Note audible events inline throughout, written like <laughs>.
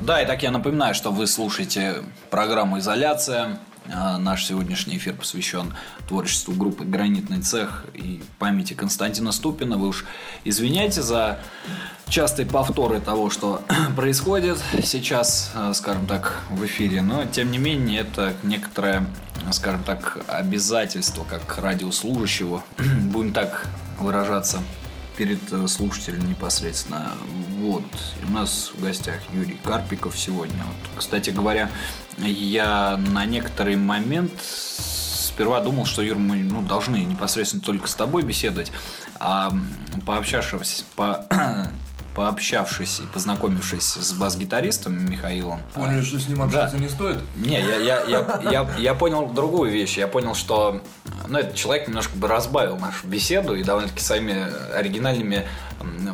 Да, и так я напоминаю, что вы слушаете программу «Изоляция». А, наш сегодняшний эфир посвящен творчеству группы «Гранитный цех» и памяти Константина Ступина. Вы уж извиняйте за частые повторы того, что <clears throat> происходит сейчас, а, скажем так, в эфире. Но, тем не менее, это некоторое, скажем так, обязательство, как радиослужащего, <clears throat> будем так выражаться, перед э, слушателем непосредственно. Вот. У нас в гостях Юрий Карпиков сегодня. Вот. Кстати говоря, я на некоторый момент сперва думал, что, Юр, мы ну, должны непосредственно только с тобой беседовать, а пообщавшись, по, <clears throat> пообщавшись и познакомившись с бас-гитаристом Михаилом. Поняли, что с ним общаться да. не стоит? Не, я, я, я, я, я понял другую вещь. Я понял, что ну, этот человек немножко бы разбавил нашу беседу и довольно-таки своими оригинальными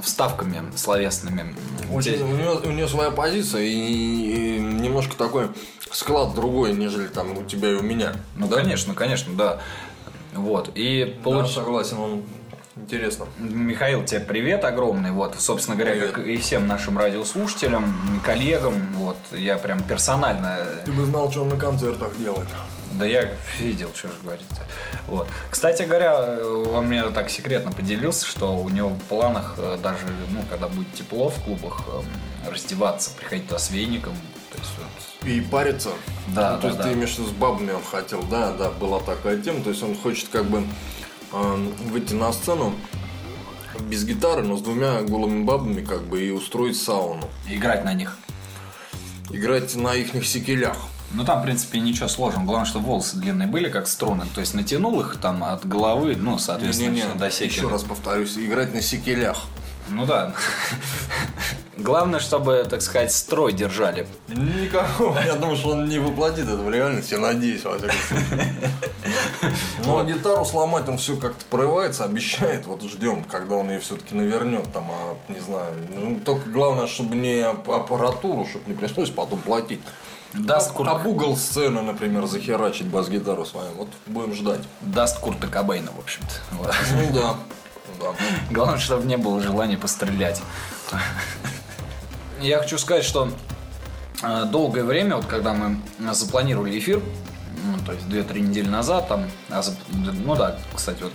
вставками словесными. Очень, у, него, у него своя позиция и, и немножко такой склад другой, нежели там у тебя и у меня. Ну, да? конечно, конечно, да. Вот. И получ... Да, согласен, он Интересно. Михаил, тебе привет огромный. Вот, собственно говоря, привет. как и всем нашим радиослушателям, коллегам. Вот, я прям персонально. Ты бы знал, что он на концертах делает. Да я видел, что же говорить. Вот. Кстати говоря, он мне так секретно поделился, что у него в планах э, даже, ну, когда будет тепло в клубах, эм, раздеваться, приходить туда с веником. То есть, вот... И париться. Да, ну, да, То есть да. ты имеешь с бабами он хотел, да, да, была такая тема. То есть он хочет как бы выйти на сцену без гитары, но с двумя голыми бабами как бы и устроить сауну. Играть на них. Играть на их секелях. Ну там, в принципе, ничего сложного. Главное, что волосы длинные были, как струны. То есть натянул их там от головы, ну, соответственно, не, не, не. до секеля. Еще раз повторюсь, играть на секелях. Ну да. Главное, чтобы, так сказать, строй держали. Никакого. Я думаю, что он не воплотит это в реальность, я надеюсь, во всяком случае. Но гитару сломать он все как-то порывается, обещает. Вот ждем, когда он ее все-таки навернет, там, а, не знаю. Ну, только главное, чтобы не аппаратуру, чтобы не пришлось потом платить. Даст Курт... Об угол сцены, например, захерачить бас-гитару свою. Вот будем ждать. Даст Курта Кобейна, в общем-то. Ну да. <laughs> Главное, чтобы не было желания пострелять. Я хочу сказать, что э, долгое время, вот когда мы запланировали эфир, ну, то есть 2-3 недели назад, там, а ну да, кстати, вот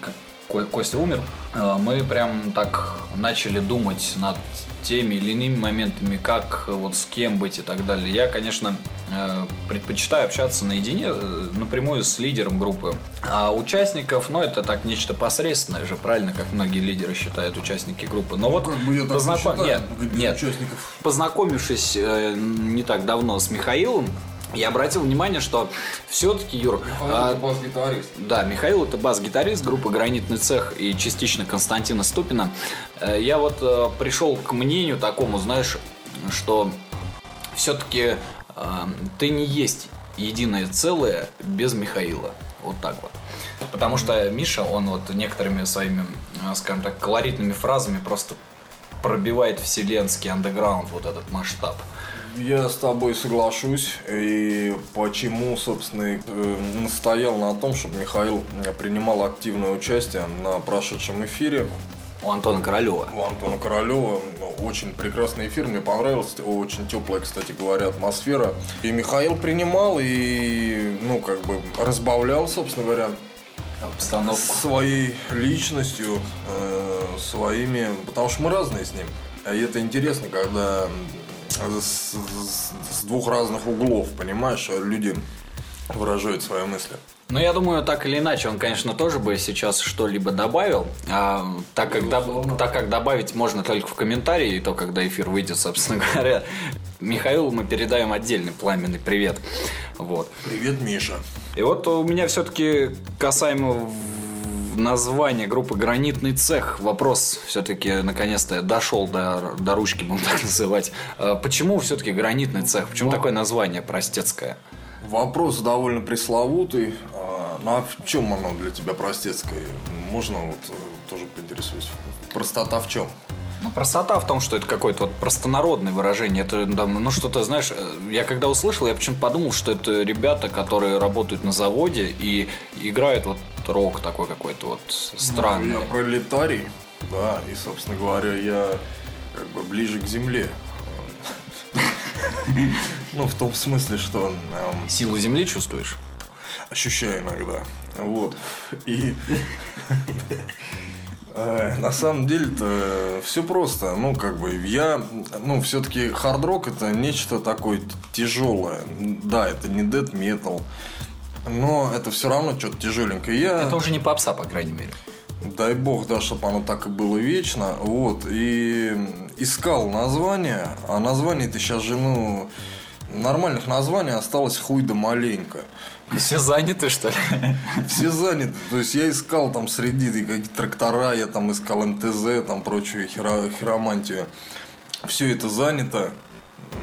Костя умер, э, мы прям так начали думать над теми или иными моментами, как вот с кем быть и так далее. Я, конечно, э, предпочитаю общаться наедине, э, напрямую с лидером группы. А участников, ну, это так нечто посредственное же, правильно, как многие лидеры считают участники группы. Но вот как бы я познаком... не нет, нет, участников. познакомившись не так давно с Михаилом, я обратил внимание, что все-таки, Юр... Михаил а, это бас-гитарист. Да, Михаил это бас-гитарист группы «Гранитный цех» и частично Константина Ступина. Э, я вот э, пришел к мнению такому, знаешь, что все-таки э, ты не есть единое целое без Михаила. Вот так вот. Потому что Миша, он вот некоторыми своими, скажем так, колоритными фразами просто пробивает вселенский андеграунд, вот этот масштаб. Я с тобой соглашусь. И почему, собственно, э, настоял на том, чтобы Михаил принимал активное участие на прошедшем эфире. У Антона Королева. У Антона Королева. Очень прекрасный эфир, мне понравился. Очень теплая, кстати говоря, атмосфера. И Михаил принимал и, ну, как бы разбавлял, собственно говоря, обстановку. Своей личностью, э, своими... Потому что мы разные с ним. И это интересно, когда с, с, двух разных углов, понимаешь, люди выражают свои мысли. Ну, я думаю, так или иначе, он, конечно, тоже бы сейчас что-либо добавил. А, так, как доб- так как добавить можно только в комментарии, и то, когда эфир выйдет, собственно <laughs> говоря. Михаилу мы передаем отдельный пламенный привет. Вот. Привет, Миша. И вот у меня все-таки касаемо название группы «Гранитный цех». Вопрос все-таки наконец-то дошел до, до ручки, будем так <laughs> называть. А почему все-таки «Гранитный цех»? Почему Во... такое название простецкое? Вопрос довольно пресловутый. А, ну а в чем оно для тебя простецкое? Можно вот э, тоже поинтересуюсь. Простота в чем? Ну, простота в том, что это какое-то вот простонародное выражение. Это, ну, что-то, знаешь, э, я когда услышал, я почему-то подумал, что это ребята, которые работают на заводе и играют вот рок такой какой-то вот странный. Ну, я пролетарий, да, и, собственно говоря, я как бы ближе к земле. Ну, в том смысле, что... Эм, Силу земли чувствуешь? Ощущаю иногда. Вот. И... Э, на самом деле-то все просто. Ну, как бы, я, ну, все-таки хард-рок это нечто такое тяжелое. Да, это не дед метал, но это все равно что-то тяжеленькое. Я... Это уже не попса, по крайней мере. Дай бог, да, чтобы оно так и было вечно. Вот. И искал название, а название ты сейчас же, ну, нормальных названий осталось хуй да маленько. Все заняты, что ли? <laughs> Все заняты. То есть я искал там среди какие-то трактора, я там искал МТЗ, там прочую херо, хиромантию. Все это занято.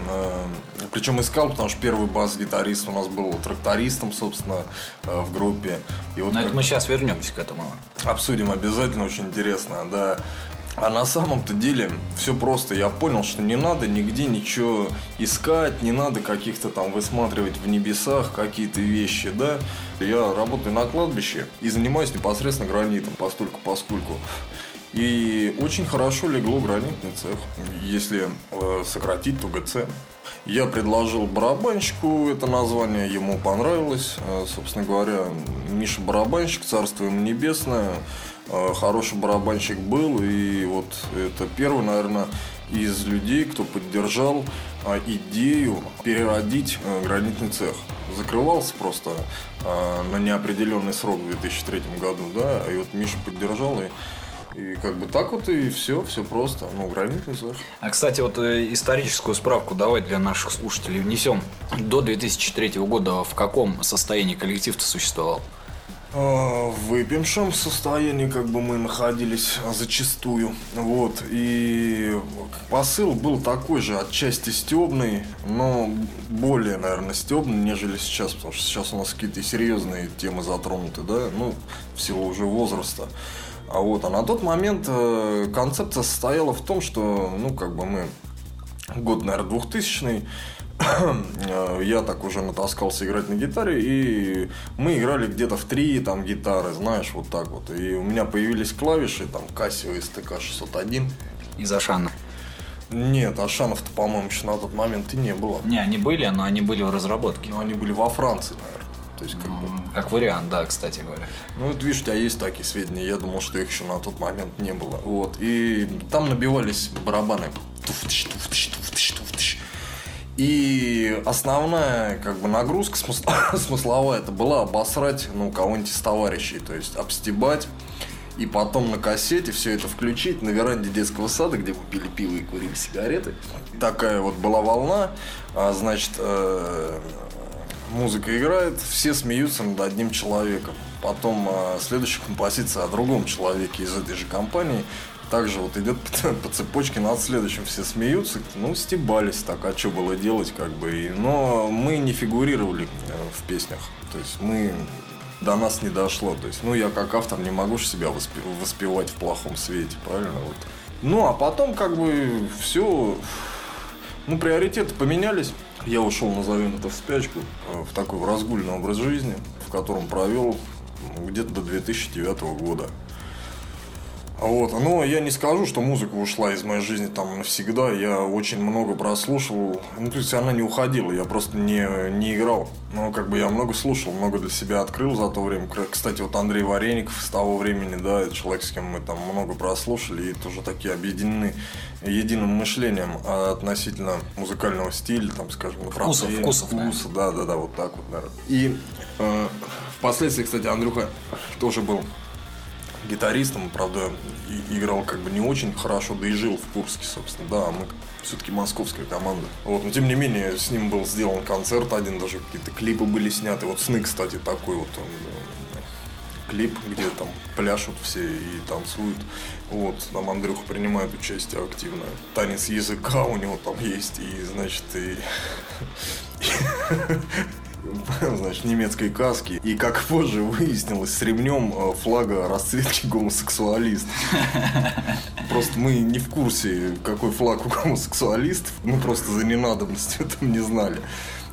Э, Причем искал, потому что первый бас-гитарист у нас был трактористом, собственно, э, в группе. И вот Но как... это мы сейчас вернемся к этому. Обсудим обязательно, очень интересно, да. А на самом-то деле все просто. Я понял, что не надо нигде ничего искать, не надо каких-то там высматривать в небесах какие-то вещи, да. Я работаю на кладбище и занимаюсь непосредственно гранитом, постольку поскольку. И очень хорошо легло гранитный цех, если э, сократить, то ГЦ. Я предложил барабанщику это название, ему понравилось. Э, собственно говоря, Миша Барабанщик, царство ему небесное, хороший барабанщик был. И вот это первый, наверное, из людей, кто поддержал идею переродить гранитный цех. Закрывался просто на неопределенный срок в 2003 году, да, и вот Миша поддержал, и и как бы так вот и все, все просто. Ну, гранитный цех. А, кстати, вот э, историческую справку давай для наших слушателей внесем. До 2003 года в каком состоянии коллектив-то существовал? А, в выпившем состоянии как бы мы находились зачастую. Вот. И посыл был такой же, отчасти стебный, но более, наверное, стебный, нежели сейчас, потому что сейчас у нас какие-то серьезные темы затронуты, да, ну, в силу уже возраста. А вот, а на тот момент э, концепция состояла в том, что, ну, как бы мы год, наверное, 2000 э, <clears throat> я так уже натаскался играть на гитаре, и мы играли где-то в три там гитары, знаешь, вот так вот. И у меня появились клавиши, там, Casio STK 601. Из Ашана. Нет, Ашанов-то, по-моему, еще на тот момент и не было. Не, они были, но они были в разработке. Но они были во Франции, наверное. То есть, как, бы... как вариант, да, кстати говоря. Ну, вот видишь, у тебя есть такие сведения. Я думал, что их еще на тот момент не было. Вот. И там набивались барабаны. И основная как бы нагрузка <laughs> смысловая это была обосрать ну, кого-нибудь из товарищей, то есть обстебать и потом на кассете все это включить на веранде детского сада, где мы пили пиво и курили сигареты. Такая вот была волна, а, значит, э, музыка играет, все смеются над одним человеком. Потом э, следующая композиция о другом человеке из этой же компании. Также вот идет по, <laughs> по цепочке над следующим. Все смеются, ну, стебались так, а что было делать, как бы. И, но мы не фигурировали э, в песнях. То есть мы до нас не дошло. То есть, ну, я как автор не могу себя воспевать в плохом свете, правильно? Вот. Ну, а потом, как бы, все, ну, приоритеты поменялись. Я ушел, назовем это, в спячку, э, в такой разгульный образ жизни, в котором провел где-то до 2009 года. Вот. Но я не скажу, что музыка ушла из моей жизни там навсегда. Я очень много прослушал. Ну, то есть она не уходила, я просто не, не играл. Но как бы я много слушал, много для себя открыл за то время. Кстати, вот Андрей Вареников с того времени, да, человек, с кем мы там много прослушали, и тоже такие объединены единым мышлением относительно музыкального стиля, там, скажем, вкусов, вкусов, вкуса, да, да, да, вот так вот, наверное. И э, впоследствии, кстати, Андрюха тоже был гитаристом, правда, играл как бы не очень хорошо, да и жил в Курске, собственно, да, мы все-таки московская команда. Вот, но тем не менее, с ним был сделан концерт один, даже какие-то клипы были сняты. Вот Сны, кстати, такой вот он, э, клип, где там пляшут все и танцуют. Вот, там Андрюха принимает участие активно. Танец языка у него там есть, и, значит, и <laughs> <laughs> значит, немецкой каски. И как позже выяснилось, с ремнем э, флага расцветки <laughs> гомосексуалист. Просто мы не в курсе, какой флаг у гомосексуалистов. Мы просто за ненадобностью <laughs> этого не знали.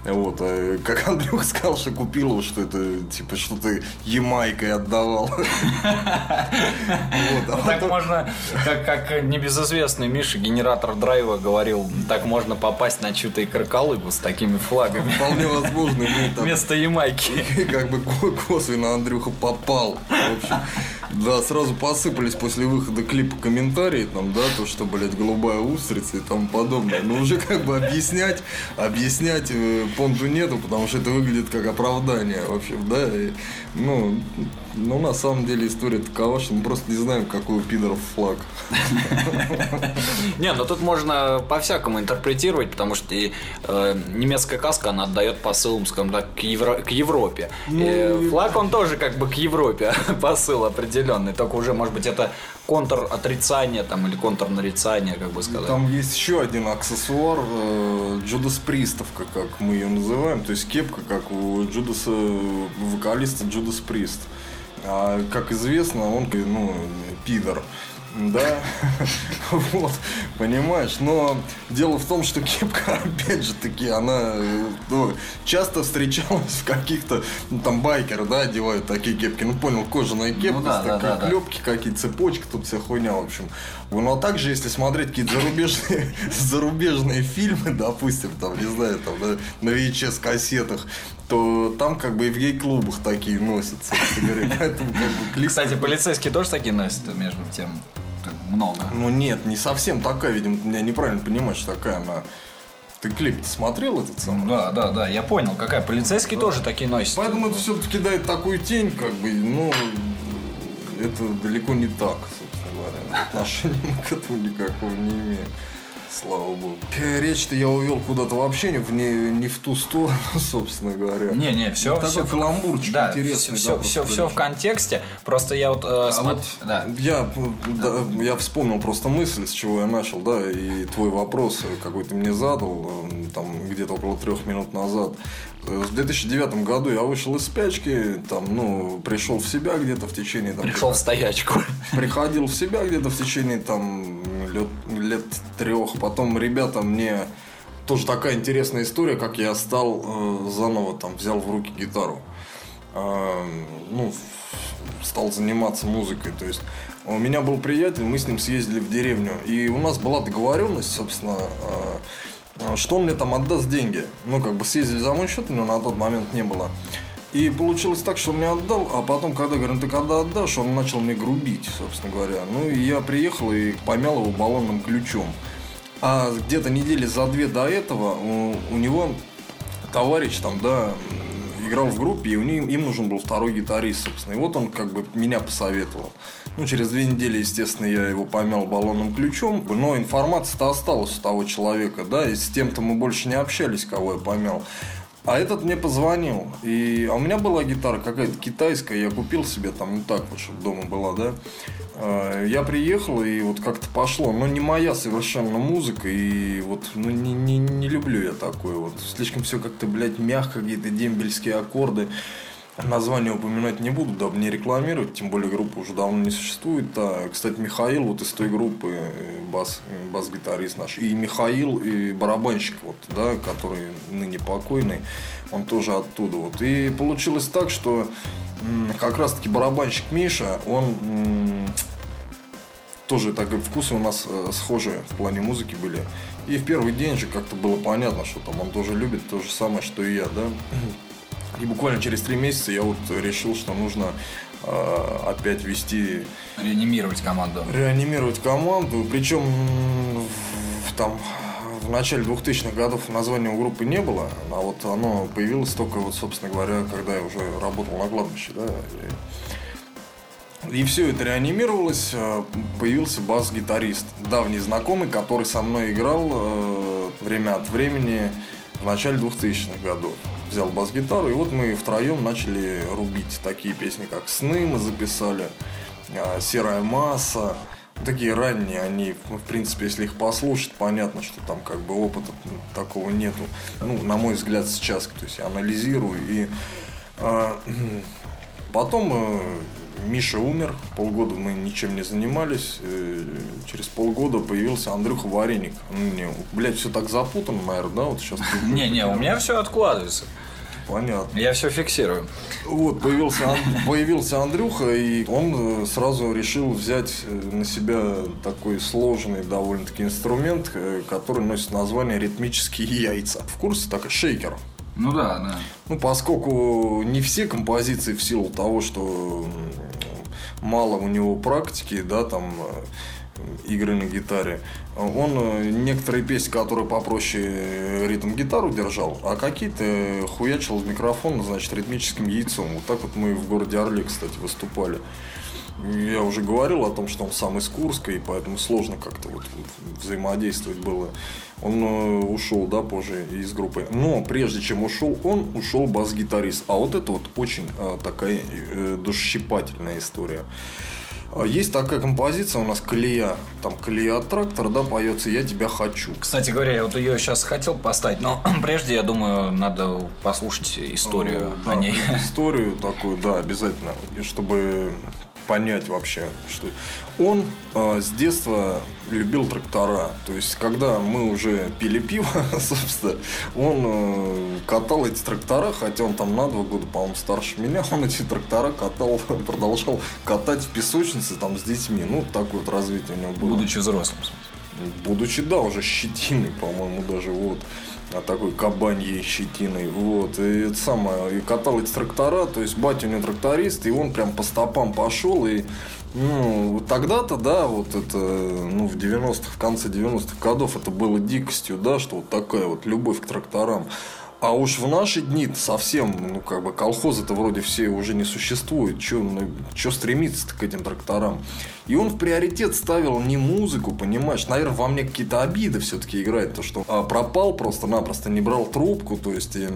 Вот, а как Андрюх сказал, что купил его, что это типа что-то Ямайкой отдавал. Ну, так можно, как небезызвестный Миша, генератор драйва, говорил, так можно попасть на чью-то и кроколыбу с такими флагами. Вполне возможно. Вместо Ямайки. <laughs> Как бы косвенно Андрюха попал. В общем, да, сразу посыпались после выхода клипа комментарии, там, да, то, что, блядь, голубая устрица и тому подобное. Но уже как бы объяснять, объяснять э, понту нету, потому что это выглядит как оправдание, в общем, да. И, ну, ну, на самом деле история такова, что мы просто не знаем, какой у пидоров флаг. Не, ну тут можно по-всякому интерпретировать, потому что э, немецкая каска, она отдает посыл, скажем так, к, Европе. Ну, флаг, он тоже как бы к Европе <laughs> посыл определенный, только уже, может быть, это контр отрицания там, или контр нарицания, как бы сказать. Там есть еще один аксессуар, э, Джудас Пристовка, как мы ее называем, то есть кепка, как у Джудаса, вокалиста Джудас Прист. А, как известно, он ну, пидор. Да, <laughs> вот, понимаешь, но дело в том, что кепка, <laughs> опять же таки, она ну, часто встречалась в каких-то, ну, там, байкеры, да, одевают такие кепки, ну, понял, кожаная кепка, ну, да, такие да, клепки, да. какие цепочки, тут вся хуйня, в общем. Ну, а также, если смотреть какие-то зарубежные, <laughs> зарубежные фильмы, допустим, там, не знаю, там, на, на VHS-кассетах, то там как бы и в гей-клубах такие носятся. <laughs> Поэтому, как бы, Кстати, полицейские тоже такие носят, между тем много. Ну нет, не совсем такая, видимо, меня неправильно понимаешь, такая она. Ты клип смотрел этот самый? Да, да, да, я понял, какая. Полицейские да. тоже такие носят. Поэтому это все-таки дает такую тень, как бы, ну, это далеко не так, собственно. Отношения к этому никакого не имеет. Слава богу. Речь-то я увел куда-то вообще не в, не, не в ту сторону, <laughs> собственно говоря. Не, не, все. Такой все, каламбурчик да, интересный. Все, да, все, все, все в контексте. Просто я вот, э, а смотр... вот да. я, да, я вспомнил просто мысль, с чего я начал, да, и твой вопрос, какой ты мне задал, э, там где-то около трех минут назад. В 2009 году я вышел из спячки, там, ну, пришел в себя где-то в течение... Там, пришел в стоячку. Приходил в себя где-то в течение там лет, лет трех. Потом ребята мне тоже такая интересная история, как я стал э, заново там взял в руки гитару. Э, ну, стал заниматься музыкой. То есть у меня был приятель, мы с ним съездили в деревню. И у нас была договоренность, собственно, э, что он мне там отдаст деньги. Ну, как бы съездили за мой счет, но на тот момент не было. И получилось так, что он мне отдал, а потом, когда говорю, «Ну, ты когда отдашь, он начал мне грубить, собственно говоря. Ну, и я приехал и помял его баллонным ключом. А где-то недели за две до этого у, у него товарищ там, да, играл в группе, и у них, им нужен был второй гитарист, собственно. И вот он как бы меня посоветовал. Ну, через две недели, естественно, я его помял баллонным ключом, но информация-то осталась у того человека, да, и с тем-то мы больше не общались, кого я помял. А этот мне позвонил. И... А у меня была гитара какая-то китайская, я купил себе там, ну так вот, чтобы дома была, да. А, я приехал, и вот как-то пошло. Но не моя совершенно музыка, и вот, ну, не, не, не люблю я такое вот. Слишком все как-то, блядь, мягко, какие-то дембельские аккорды. Название упоминать не буду, дабы не рекламировать, тем более группа уже давно не существует. А, кстати, Михаил вот из той группы, э, бас, бас-гитарист наш, и Михаил, и барабанщик, вот, да, который ныне покойный, он тоже оттуда. Вот. И получилось так, что как раз-таки барабанщик Миша, он тоже так вкусы у нас э, схожие в плане музыки были. И в первый день же как-то было понятно, что там он тоже любит то же самое, что и я, да. И буквально через три месяца я вот решил, что нужно э, опять вести... Реанимировать команду. Реанимировать команду. Причем в, там в начале 2000-х годов названия у группы не было, а вот оно появилось только, вот, собственно говоря, когда я уже работал на кладбище. Да, и, и все это реанимировалось, э, появился бас-гитарист, давний знакомый, который со мной играл э, время от времени в начале 2000-х годов взял бас-гитару, и вот мы втроем начали рубить такие песни, как «Сны» мы записали, а, «Серая масса», такие ранние, они, в принципе, если их послушать, понятно, что там как бы опыта такого нету. Ну, на мой взгляд, сейчас, то есть я анализирую и а, <clears throat> потом э, Миша умер, полгода мы ничем не занимались. Э, через полгода появился Андрюха Вареник. Мне, блядь, все так запутано, наверное, да, вот сейчас. Не-не, у меня все откладывается. Понятно. Я все фиксирую. Вот, появился, появился Андрюха, и он э, сразу решил взять э, на себя такой сложный довольно-таки инструмент, который носит название ритмические яйца. В курсе так шейкер. Ну да, да. Ну, поскольку не все композиции в силу того, что мало у него практики, да, там э, игры на гитаре. Он э, некоторые песни, которые попроще ритм гитару держал, а какие-то хуячил в микрофон, значит, ритмическим яйцом. Вот так вот мы в городе Орле, кстати, выступали. Я уже говорил о том, что он сам из Курска, и поэтому сложно как-то вот взаимодействовать было. Он э, ушел, да, позже из группы. Но прежде чем ушел он, ушел бас-гитарист. А вот это вот очень э, такая э, душесчипательная история. А есть такая композиция у нас «Колея». Там «Колея от трактора», да, поется «Я тебя хочу». Кстати говоря, я вот ее сейчас хотел поставить, но <clears throat> прежде, я думаю, надо послушать историю да, о ней. Историю такую, да, обязательно. Чтобы понять вообще, что он э, с детства любил трактора. То есть, когда мы уже пили пиво, <laughs> собственно, он э, катал эти трактора, хотя он там на два года, по-моему, старше меня, он эти трактора катал, <laughs> продолжал катать в песочнице там с детьми. Ну, такое вот развитие у него было. Будучи взрослым. Будучи, да, уже щетиной, по-моему, даже вот а такой кабаньей щетиной. Вот. И это самое, и катал эти трактора, то есть батя у него тракторист, и он прям по стопам пошел, и ну, тогда-то, да, вот это, ну, в 90-х, в конце 90-х годов это было дикостью, да, что вот такая вот любовь к тракторам. А уж в наши дни совсем, ну, как бы, колхозы-то вроде все уже не существуют. Че ну, чё стремиться к этим тракторам? И он в приоритет ставил не музыку, понимаешь? Наверное, во мне какие-то обиды все-таки играет. То, что а, пропал просто-напросто, не брал трубку, то есть... И,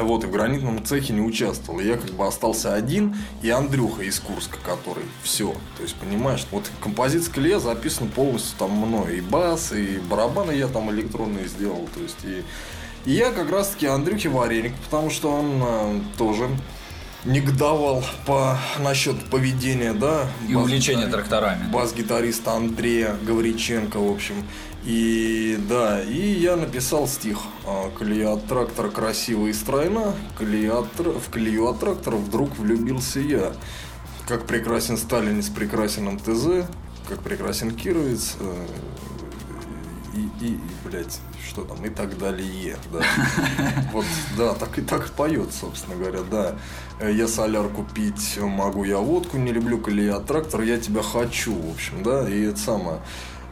вот, и в гранитном цехе не участвовал. я как бы остался один, и Андрюха из Курска, который все. То есть, понимаешь, вот композиция Клея записана полностью там мной. И бас, и барабаны я там электронные сделал. То есть, и и я как раз таки Андрюхе Вареник, потому что он э, тоже негодовал по насчет поведения, да. И увлечения тракторами. Бас-гитариста Андрея Гавриченко, в общем. И да, и я написал стих. «А, колея от трактора красивая и стройна, колея от, в колею от трактора вдруг влюбился я. Как прекрасен Сталин с прекрасным ТЗ, как прекрасен Кировец, э, и, и, блядь, что там, и так далее, да. <laughs> Вот, да, так и так поет, собственно говоря, да. Я солярку пить могу, я водку не люблю, коли я трактор, я тебя хочу, в общем, да, и это самое.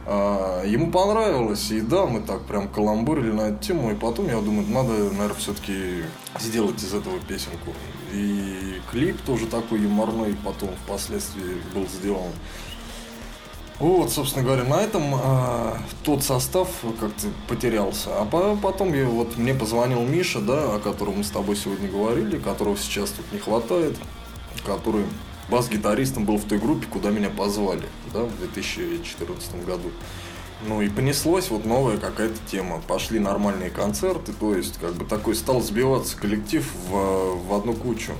А, ему понравилось, и да, мы так прям каламбурили на эту тему, и потом я думаю, надо, наверное, все-таки сделать из этого песенку. И клип тоже такой юморной потом впоследствии был сделан. Вот, собственно говоря, на этом а, тот состав как-то потерялся. А по, потом я, вот мне позвонил Миша, да, о котором мы с тобой сегодня говорили, которого сейчас тут не хватает, который бас-гитаристом был в той группе, куда меня позвали, да, в 2014 году. Ну и понеслось вот новая какая-то тема. Пошли нормальные концерты, то есть как бы такой стал сбиваться коллектив в, в одну кучу.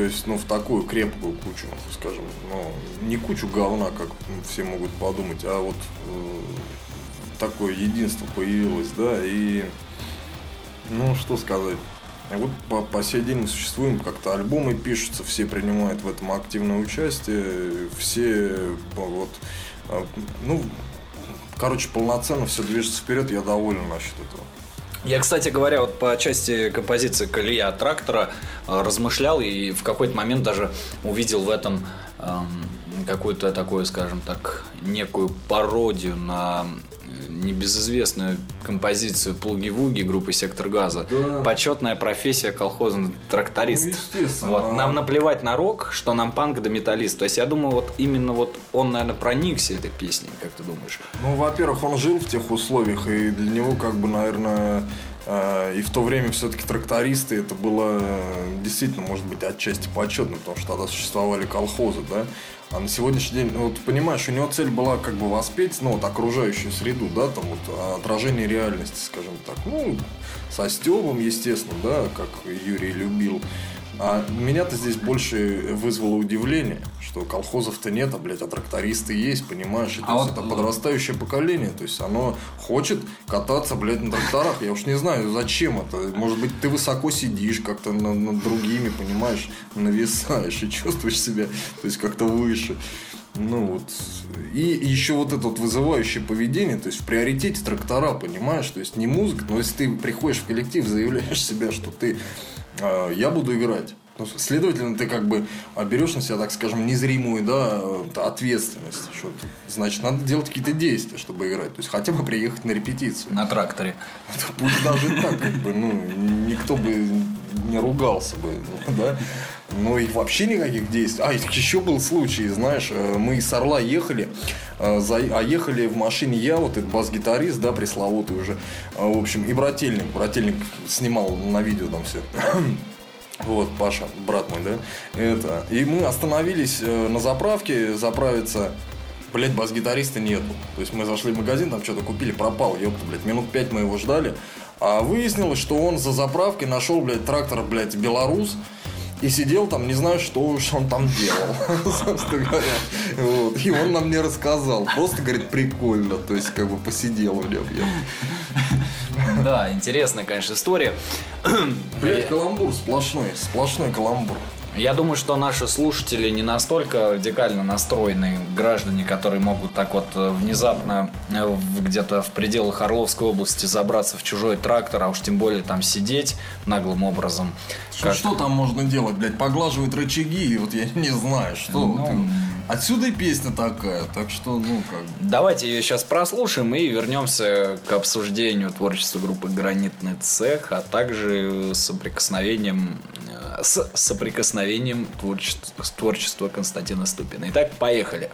То есть, ну, в такую крепкую кучу, скажем, ну, не кучу говна, как все могут подумать, а вот э, такое единство появилось, да, и, ну, что сказать. Вот по, по сей день мы существуем, как-то альбомы пишутся, все принимают в этом активное участие, все вот, а, ну, короче, полноценно все движется вперед, я доволен насчет этого. Я, кстати говоря, вот по части композиции «Колея трактора» э, размышлял и в какой-то момент даже увидел в этом эм, какую-то такую, скажем так, некую пародию на небезызвестную композицию Плуги-Вуги группы Сектор Газа. Да. Почетная профессия колхозный тракторист. Ну, вот. Нам наплевать на рок, что нам панк да металлист. То есть я думаю, вот именно вот он, наверное, проникся этой песней, как ты думаешь? Ну, во-первых, он жил в тех условиях, и для него, как бы, наверное, и в то время все-таки трактористы это было э, действительно, может быть, отчасти почетно, потому что тогда существовали колхозы, да. А на сегодняшний день, ну, вот понимаешь, у него цель была как бы воспеть, ну, вот окружающую среду, да, там вот отражение реальности, скажем так. Ну, со Стебом, естественно, да, как Юрий любил. А меня-то здесь больше вызвало удивление, что колхозов-то нет, а, блядь, а трактористы есть, понимаешь? И, а вот... это подрастающее поколение, то есть оно хочет кататься, блядь, на тракторах. Я уж не знаю, зачем это. Может быть, ты высоко сидишь как-то над, над другими, понимаешь, нависаешь и чувствуешь себя, то есть как-то выше. Ну вот. И еще вот это вот вызывающее поведение, то есть в приоритете трактора, понимаешь? То есть не музыка, но если ты приходишь в коллектив, заявляешь себя, что ты я буду играть. Ну, следовательно, ты как бы берешь на себя, так скажем, незримую да, ответственность. Что значит, надо делать какие-то действия, чтобы играть. То есть хотя бы приехать на репетицию. На тракторе. Пусть даже так, как бы, ну, никто бы не ругался бы, <laughs> да. Ну и вообще никаких действий. А, еще был случай, знаешь, э, мы из Орла ехали, э, а ехали в машине я, вот этот бас-гитарист, да, пресловутый уже, э, в общем, и брательник. Брательник снимал на видео там все. <clears throat> Вот, Паша, брат мой, да? Это. И мы остановились на заправке заправиться. Блять, бас-гитариста нету. То есть мы зашли в магазин, там что-то купили, пропал, ёпта, блядь. Минут пять мы его ждали. А выяснилось, что он за заправкой нашел, блядь, трактор, блядь, Беларус и сидел там, не знаю, что уж он там делал, <laughs> собственно говоря. Вот. И он нам не рассказал. Просто, говорит, прикольно. То есть, как бы посидел в нем. Да, интересная, конечно, история. Блять, каламбур сплошной, сплошной каламбур. Я думаю, что наши слушатели не настолько радикально настроенные граждане, которые могут так вот э, внезапно э, где-то в пределах Орловской области забраться в чужой трактор, а уж тем более там сидеть наглым образом. Что, как... что там можно делать, блядь? Поглаживают рычаги, и вот я не знаю, что. Ну, Отсюда и песня такая, так что, ну, как Давайте ее сейчас прослушаем и вернемся к обсуждению творчества группы «Гранитный цех», а также соприкосновением с соприкосновением творчества, творчества Константина Ступина. Итак, поехали.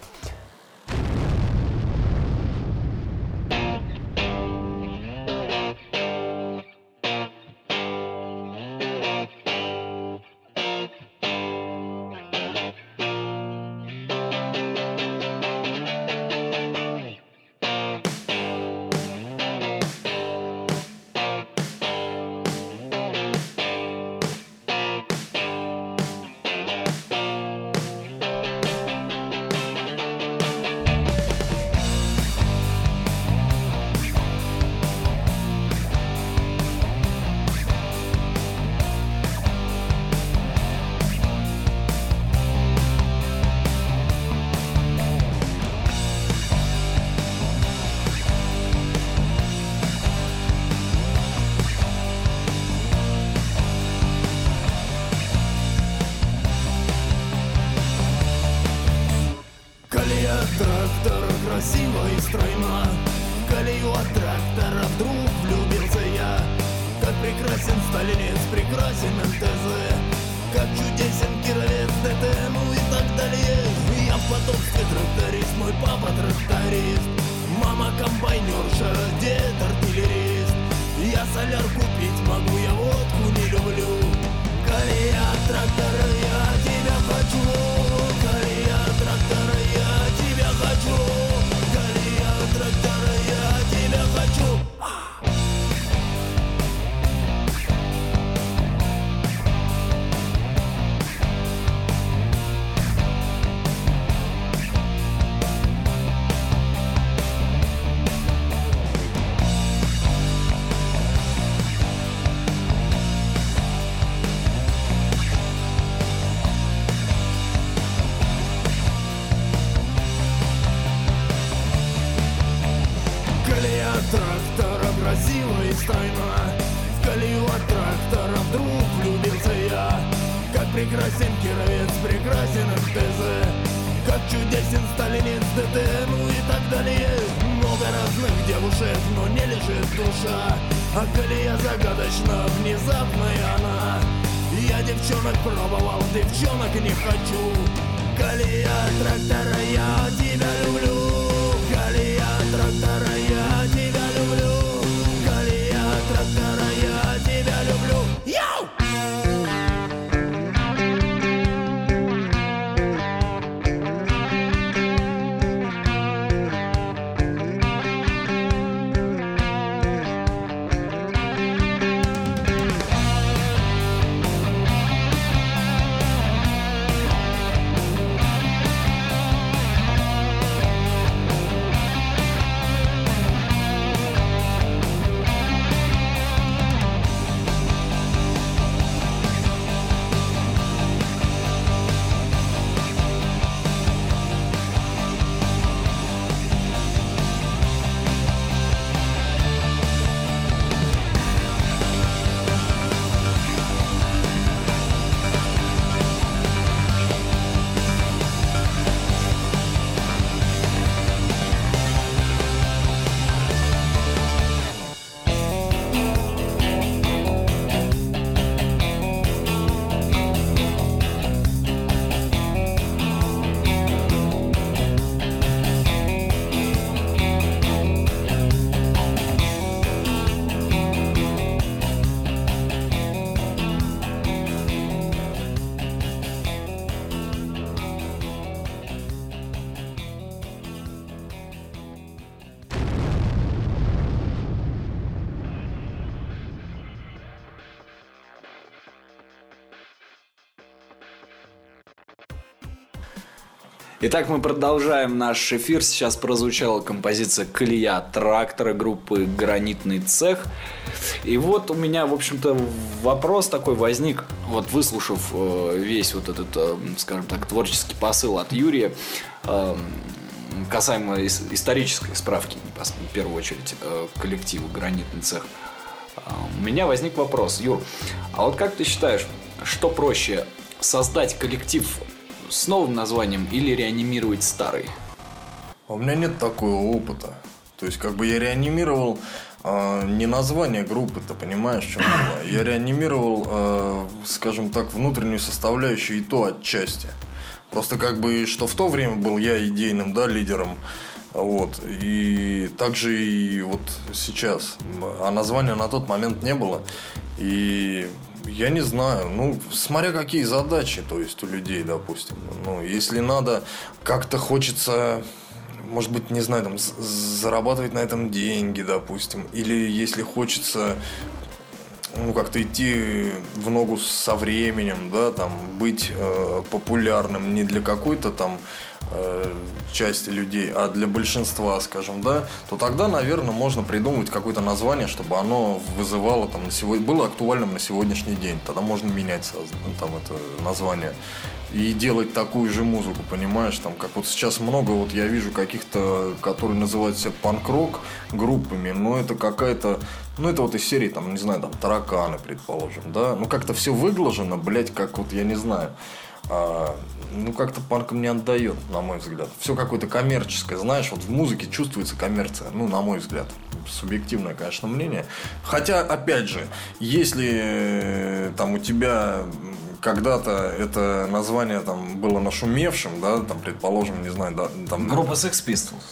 Итак, мы продолжаем наш эфир. Сейчас прозвучала композиция «Колея трактора» группы «Гранитный цех». И вот у меня, в общем-то, вопрос такой возник, вот выслушав э, весь вот этот, э, скажем так, творческий посыл от Юрия, э, касаемо исторической справки, в первую очередь, коллективу «Гранитный цех». У меня возник вопрос, Юр, а вот как ты считаешь, что проще, создать коллектив с новым названием или реанимировать старый? А у меня нет такого опыта. То есть, как бы я реанимировал э, не название группы, ты понимаешь, что было. Я реанимировал, э, скажем так, внутреннюю составляющую и то отчасти. Просто как бы, что в то время был я идейным, да, лидером. Вот. И также и вот сейчас. А названия на тот момент не было. И я не знаю. Ну, смотря какие задачи, то есть у людей, допустим. Ну, если надо, как-то хочется может быть, не знаю, там, зарабатывать на этом деньги, допустим, или если хочется ну, как-то идти в ногу со временем, да, там, быть э, популярным не для какой-то там Э, части людей, а для большинства, скажем, да, то тогда, наверное, можно придумать какое-то название, чтобы оно вызывало там на сегодня, было актуальным на сегодняшний день. Тогда можно менять там это название. И делать такую же музыку, понимаешь, там, как вот сейчас много, вот я вижу каких-то, которые называют себя панк-рок группами, но это какая-то, ну, это вот из серии, там, не знаю, там, тараканы, предположим, да, ну, как-то все выглажено, блядь, как вот, я не знаю, а, ну, как-то панком не отдает, на мой взгляд. Все какое-то коммерческое, знаешь, вот в музыке чувствуется коммерция, ну, на мой взгляд. Субъективное, конечно, мнение. Хотя, опять же, если э, там у тебя когда-то это название там было нашумевшим, да, там, предположим, не знаю, да, там... Группа Sex Pistols.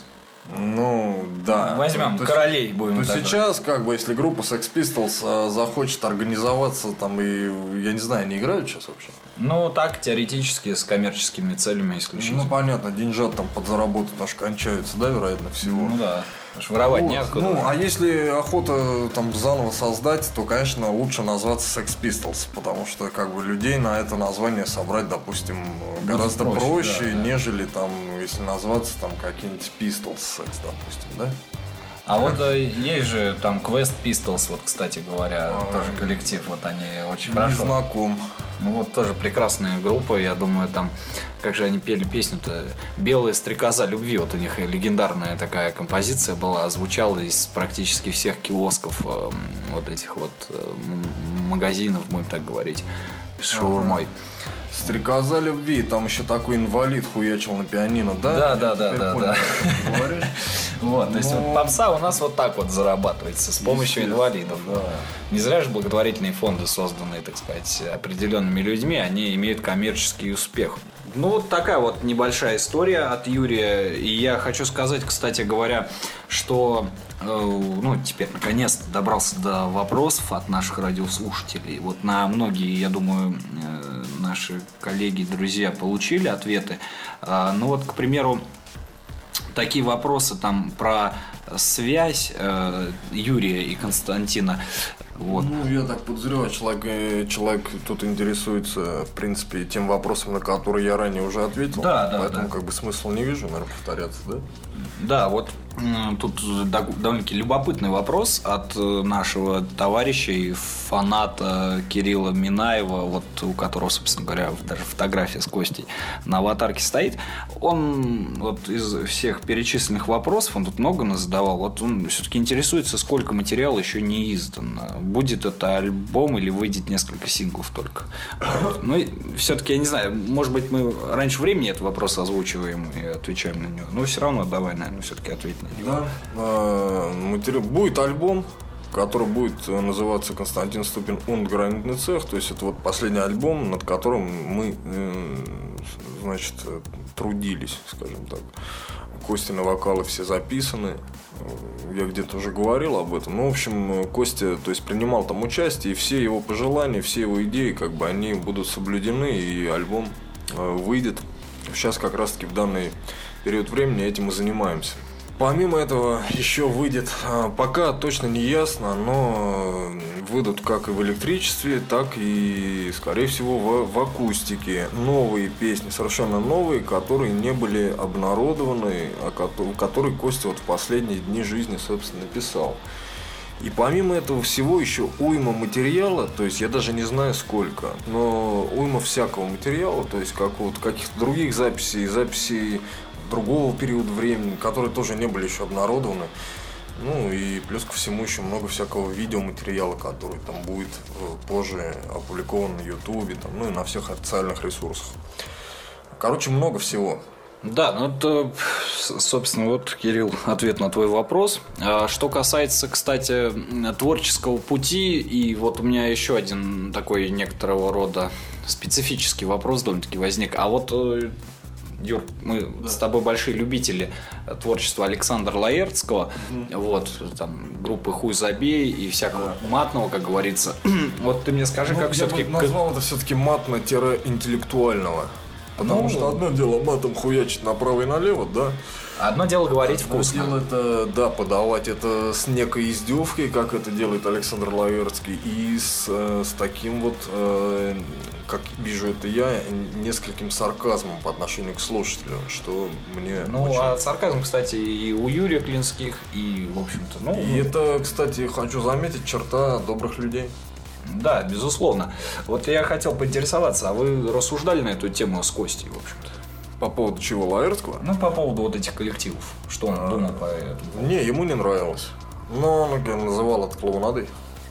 Ну, да. Возьмем то, королей будем. То сейчас, как бы, если группа Sex Pistols э, захочет организоваться там и, я не знаю, они играют сейчас вообще? Ну, так, теоретически, с коммерческими целями исключительно. Ну, понятно, деньжат там подзаработать аж кончаются, да, вероятно, всего. Ну, да. Воровать вот. неоткуда. Ну, а если охота там заново создать, то, конечно, лучше назваться Sex Pistols, потому что как бы людей на это название собрать, допустим, гораздо проще, проще да, нежели там, если назваться там какие-нибудь Pistols Sex, допустим, да? А вот э, есть же там Quest Pistols, вот, кстати говоря, а, тоже коллектив, вот они очень не хорошо. знаком. Ну вот тоже прекрасная группа, я думаю, там, как же они пели песню-то, «Белая стрекоза любви», вот у них легендарная такая композиция была, звучала из практически всех киосков э, вот этих вот э, магазинов, будем так говорить, с шаурмой. Ага. Стрекоза любви, там еще такой инвалид хуячил на пианино, да? Да, да, да, да, да. <laughs> Вот, то есть вот ну, попса у нас вот так вот зарабатывается с помощью инвалидов. Не зря же благотворительные фонды, созданные, так сказать, определенными людьми, они имеют коммерческий успех. Ну, вот такая вот небольшая история от Юрия. И я хочу сказать, кстати говоря, что э, ну, теперь наконец-то добрался до вопросов от наших радиослушателей. Вот на многие, я думаю, э, наши коллеги, друзья получили ответы. Э, ну вот, к примеру, такие вопросы там про связь Юрия и Константина. Вот. Ну, я так подозреваю, человек, э, человек тут интересуется, в принципе, тем вопросом, на который я ранее уже ответил. Да, да. Поэтому да. как бы смысла не вижу, наверное, повторяться, да? Да, вот тут довольно-таки любопытный вопрос от э, нашего товарища и фаната Кирилла Минаева, вот у которого, собственно говоря, даже фотография с Костей на аватарке стоит. Он вот из всех перечисленных вопросов, он тут много нас задавал, вот он все-таки интересуется, сколько материала еще не издано. Будет это альбом или выйдет несколько синглов только. Ну, все-таки, я не знаю, может быть, мы раньше времени этот вопрос озвучиваем и отвечаем на него, но все равно давай, наверное, все-таки него. Да, а, будет альбом, который будет называться Константин Ступин und Гранитный цех. То есть это вот последний альбом, над которым мы, значит, трудились, скажем так. Костины вокалы все записаны. Я где-то уже говорил об этом. Ну, в общем, Костя, то есть, принимал там участие, и все его пожелания, все его идеи, как бы, они будут соблюдены, и альбом э, выйдет. Сейчас как раз-таки в данный период времени этим и занимаемся. Помимо этого еще выйдет, а, пока точно не ясно, но выйдут как и в электричестве, так и, скорее всего, в, в акустике. Новые песни, совершенно новые, которые не были обнародованы, а которые Костя вот в последние дни жизни, собственно, писал. И помимо этого всего еще уйма материала, то есть я даже не знаю сколько, но уйма всякого материала, то есть как вот каких-то других записей, записей другого периода времени, которые тоже не были еще обнародованы. Ну и плюс ко всему еще много всякого видеоматериала, который там будет э, позже опубликован на Ютубе, там, ну и на всех официальных ресурсах. Короче, много всего. Да, ну это, собственно, вот, Кирилл, ответ на твой вопрос. А что касается, кстати, творческого пути, и вот у меня еще один такой некоторого рода специфический вопрос довольно-таки возник. А вот э, Юр, мы да. с тобой большие любители творчества Александра Лаертского, mm вот, там, группы Хуй Забей и всякого да. матного, как говорится. <clears throat> вот ты мне скажи, ну, как все-таки... назвал это все-таки матно-интеллектуального. Потому ну, что одно дело матом хуячить направо и налево, да? Одно дело говорить Одно вкусно. дело это, да, подавать это с некой издевкой, как это делает Александр Лаверский, и с, э, с таким вот, э, как вижу это я, нескольким сарказмом по отношению к слушателю, что мне Ну, очень... а сарказм, кстати, и у Юрия Клинских, и, в общем-то, ну... И это, кстати, хочу заметить, черта добрых людей. Да, безусловно. Вот я хотел поинтересоваться, а вы рассуждали на эту тему с Костей, в общем-то? По поводу чего, Лаэртского? Ну, по поводу вот этих коллективов. Что он а, думал по этому? Не, ему не нравилось. Но он называл это клоунадой.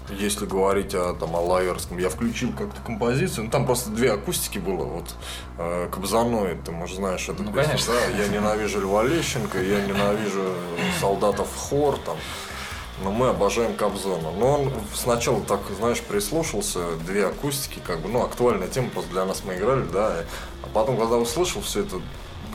Если говорить о, там, о Лаерском, я включил как-то композицию, ну там просто две акустики было, вот э, Кобзаной, ты, может, знаешь, это ну, конечно. да, я ненавижу Льва Лещенко, я ненавижу солдатов хор, там, но мы обожаем Кобзона. Но он сначала так, знаешь, прислушался, две акустики, как бы, ну, актуальная тема просто для нас мы играли, да. А потом, когда услышал все это,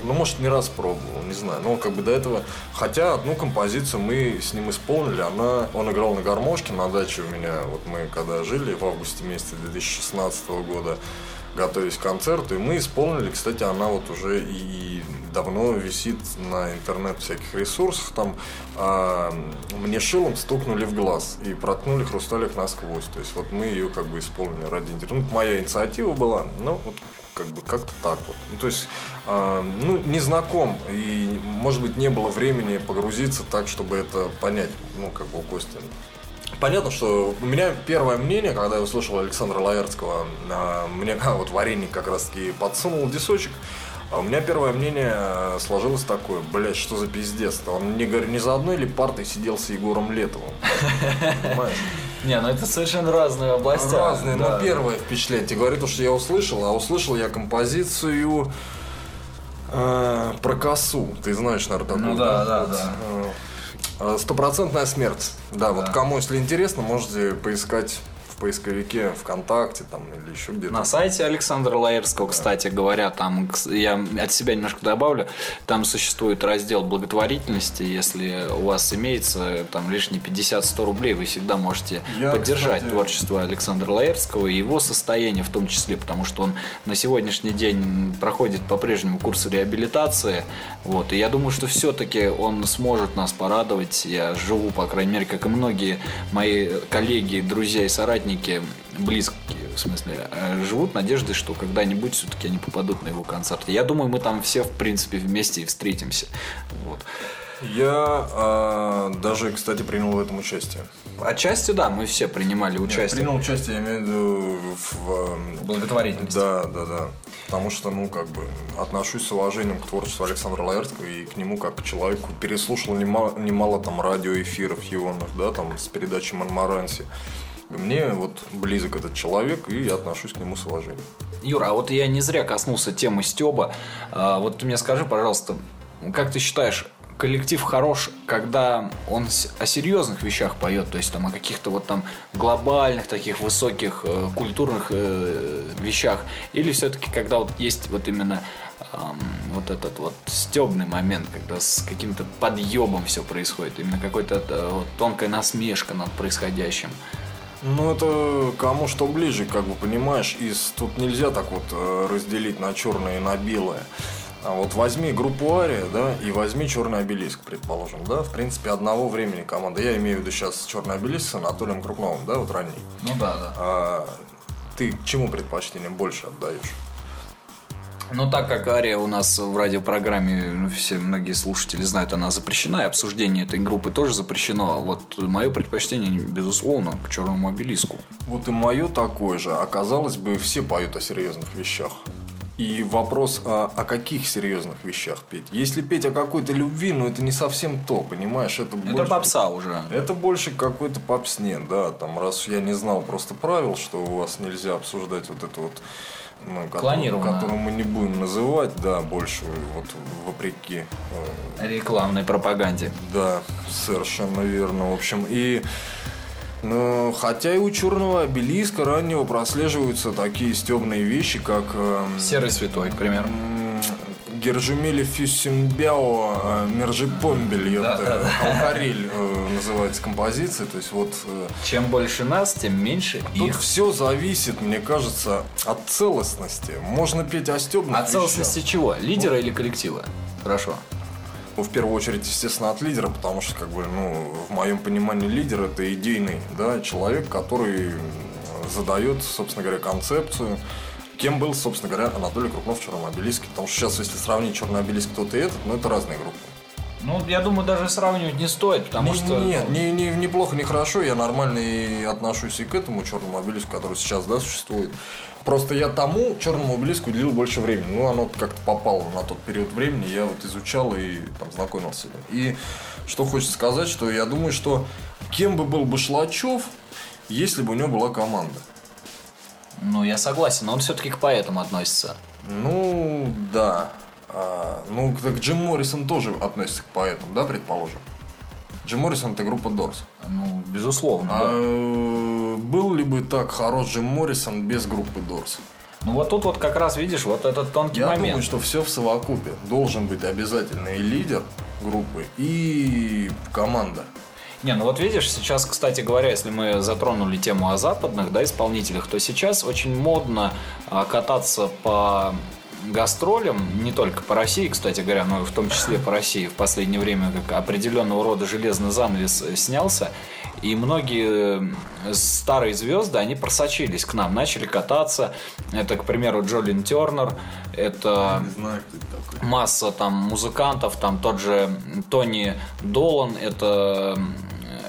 ну, может, не раз пробовал, не знаю. Но как бы до этого, хотя одну композицию мы с ним исполнили, она, он играл на гармошке на даче у меня, вот мы когда жили в августе месяце 2016 года, готовясь к концерту, и мы исполнили, кстати, она вот уже и давно висит на интернет всяких ресурсах, там а, мне шилом стукнули в глаз и проткнули хрусталик насквозь, то есть вот мы ее как бы исполнили ради интернета, ну, моя инициатива была, ну, вот как бы как-то так вот. Ну, то есть, э, ну, не знаком, и, может быть, не было времени погрузиться так, чтобы это понять, ну, как бы у Кости Понятно, что у меня первое мнение, когда я услышал Александра Лаерского, мне <laughs> вот вареник как раз таки подсунул дисочек, а у меня первое мнение э, сложилось такое, блядь, что за пиздец-то? Он не, не за одной ли партой сидел с Егором Летовым? <laughs> Понимаешь? Не, ну это совершенно разные области. Разные, да. но первое впечатление. Тебе говорит, что я услышал, а услышал я композицию э, про косу. Ты знаешь, наверное, такую. Ну да, да, да. Э, стопроцентная смерть. Да, да, вот кому, если интересно, можете поискать поисковике ВКонтакте там или еще где-то. На сайте Александра Лаерского, кстати говоря, там я от себя немножко добавлю, там существует раздел благотворительности, если у вас имеется там лишние 50-100 рублей, вы всегда можете я, поддержать кстати... творчество Александра Лаерского и его состояние в том числе, потому что он на сегодняшний день проходит по-прежнему курсы реабилитации, вот, и я думаю, что все-таки он сможет нас порадовать, я живу, по крайней мере, как и многие мои коллеги, друзья и соратники, соратники близкие, в смысле, э, живут надеждой, что когда-нибудь все-таки они попадут на его концерт. Я думаю, мы там все, в принципе, вместе и встретимся. Вот. Я э, даже, кстати, принял в этом участие. Отчасти, да, мы все принимали участие. Я принял участие, я имею в виду в... Эм, Благотворительности. Да, да, да. Потому что, ну, как бы, отношусь с уважением к творчеству Александра Лаэрского и к нему как к человеку. Переслушал немало, немало там радиоэфиров его, да, там, с передачи Монмаранси. Мне вот близок этот человек, и я отношусь к нему с уважением. Юра, а вот я не зря коснулся темы Стеба. А, вот ты мне скажи, пожалуйста, как ты считаешь, коллектив хорош, когда он о серьезных вещах поет, то есть там о каких-то вот там глобальных таких высоких э, культурных э, вещах, или все-таки когда вот есть вот именно эм, вот этот вот стебный момент, когда с каким-то подъебом все происходит, именно какой-то э, вот, тонкая насмешка над происходящим. Ну, это кому что ближе, как бы понимаешь, из тут нельзя так вот э, разделить на черное и на белое. А вот возьми группу Ария, да, и возьми Черный обелиск, предположим, да, в принципе, одного времени команда. Я имею в виду сейчас Черный обелиск с Анатолием Крупновым, да, вот ранний. Ну да, да. А, ты к чему предпочтением больше отдаешь? Ну, так как Ария у нас в радиопрограмме, ну, все многие слушатели знают, она запрещена, и обсуждение этой группы тоже запрещено. Вот мое предпочтение, безусловно, к черному обелиску. Вот и мое такое же. Оказалось бы, все поют о серьезных вещах. И вопрос, а, о каких серьезных вещах петь? Если петь о какой-то любви, ну это не совсем то, понимаешь? Это, это больше, попса уже. Это больше какой-то попсне, да. Там, раз я не знал просто правил, что у вас нельзя обсуждать вот это вот ну, которую, которую мы не будем называть, да, больше вот вопреки э, рекламной пропаганде. Да, совершенно верно. В общем, и ну, хотя и у черного обелиска раннего прослеживаются такие стебные вещи, как... Э, Серый святой, к примеру. Гержумели Фюссенбяо э, Мержипомбель, да. Алкарель э, называется композиция. То есть вот... Э, Чем больше нас, тем меньше Тут их. все зависит, мне кажется, от целостности. Можно петь о стебных От целостности чего? Лидера ну, или коллектива? Хорошо. Ну, в первую очередь, естественно, от лидера, потому что, как бы, ну, в моем понимании, лидер это идейный, да, человек, который задает, собственно говоря, концепцию, Кем был, собственно говоря, Анатолий Крупнов в Черном обелиске. Потому что сейчас, если сравнить Черный обелиск тот и этот, ну это разные группы. Ну, я думаю, даже сравнивать не стоит, потому не, что... Нет, не, не, не плохо, не хорошо. Я нормально и отношусь и к этому черному обелиску, который сейчас, да, существует. Просто я тому черному обелиску уделил больше времени. Ну, оно как-то попало на тот период времени. Я вот изучал и там знакомился. И что хочется сказать, что я думаю, что кем бы был бы Шлачев, если бы у него была команда. Ну, я согласен, но он все-таки к поэтам относится. Ну, да. А, ну, так Джим Моррисон тоже относится к поэтам, да, предположим? Джим Моррисон это группа Дорс. Ну, безусловно. А, да. Был ли бы так хорош Джим Моррисон без группы Дорс? Ну вот тут вот как раз видишь вот этот тонкий Я момент. Я думаю, что все в совокупе. Должен быть обязательно и лидер группы, и команда. Не, ну вот видишь, сейчас, кстати говоря, если мы затронули тему о западных да, исполнителях, то сейчас очень модно а, кататься по гастролям, не только по России, кстати говоря, но и в том числе по России. В последнее время как определенного рода железный занавес снялся, и многие э, старые звезды, они просочились к нам, начали кататься. Это, к примеру, Джолин Тернер, это знаю, масса там музыкантов, там тот же Тони Долан, это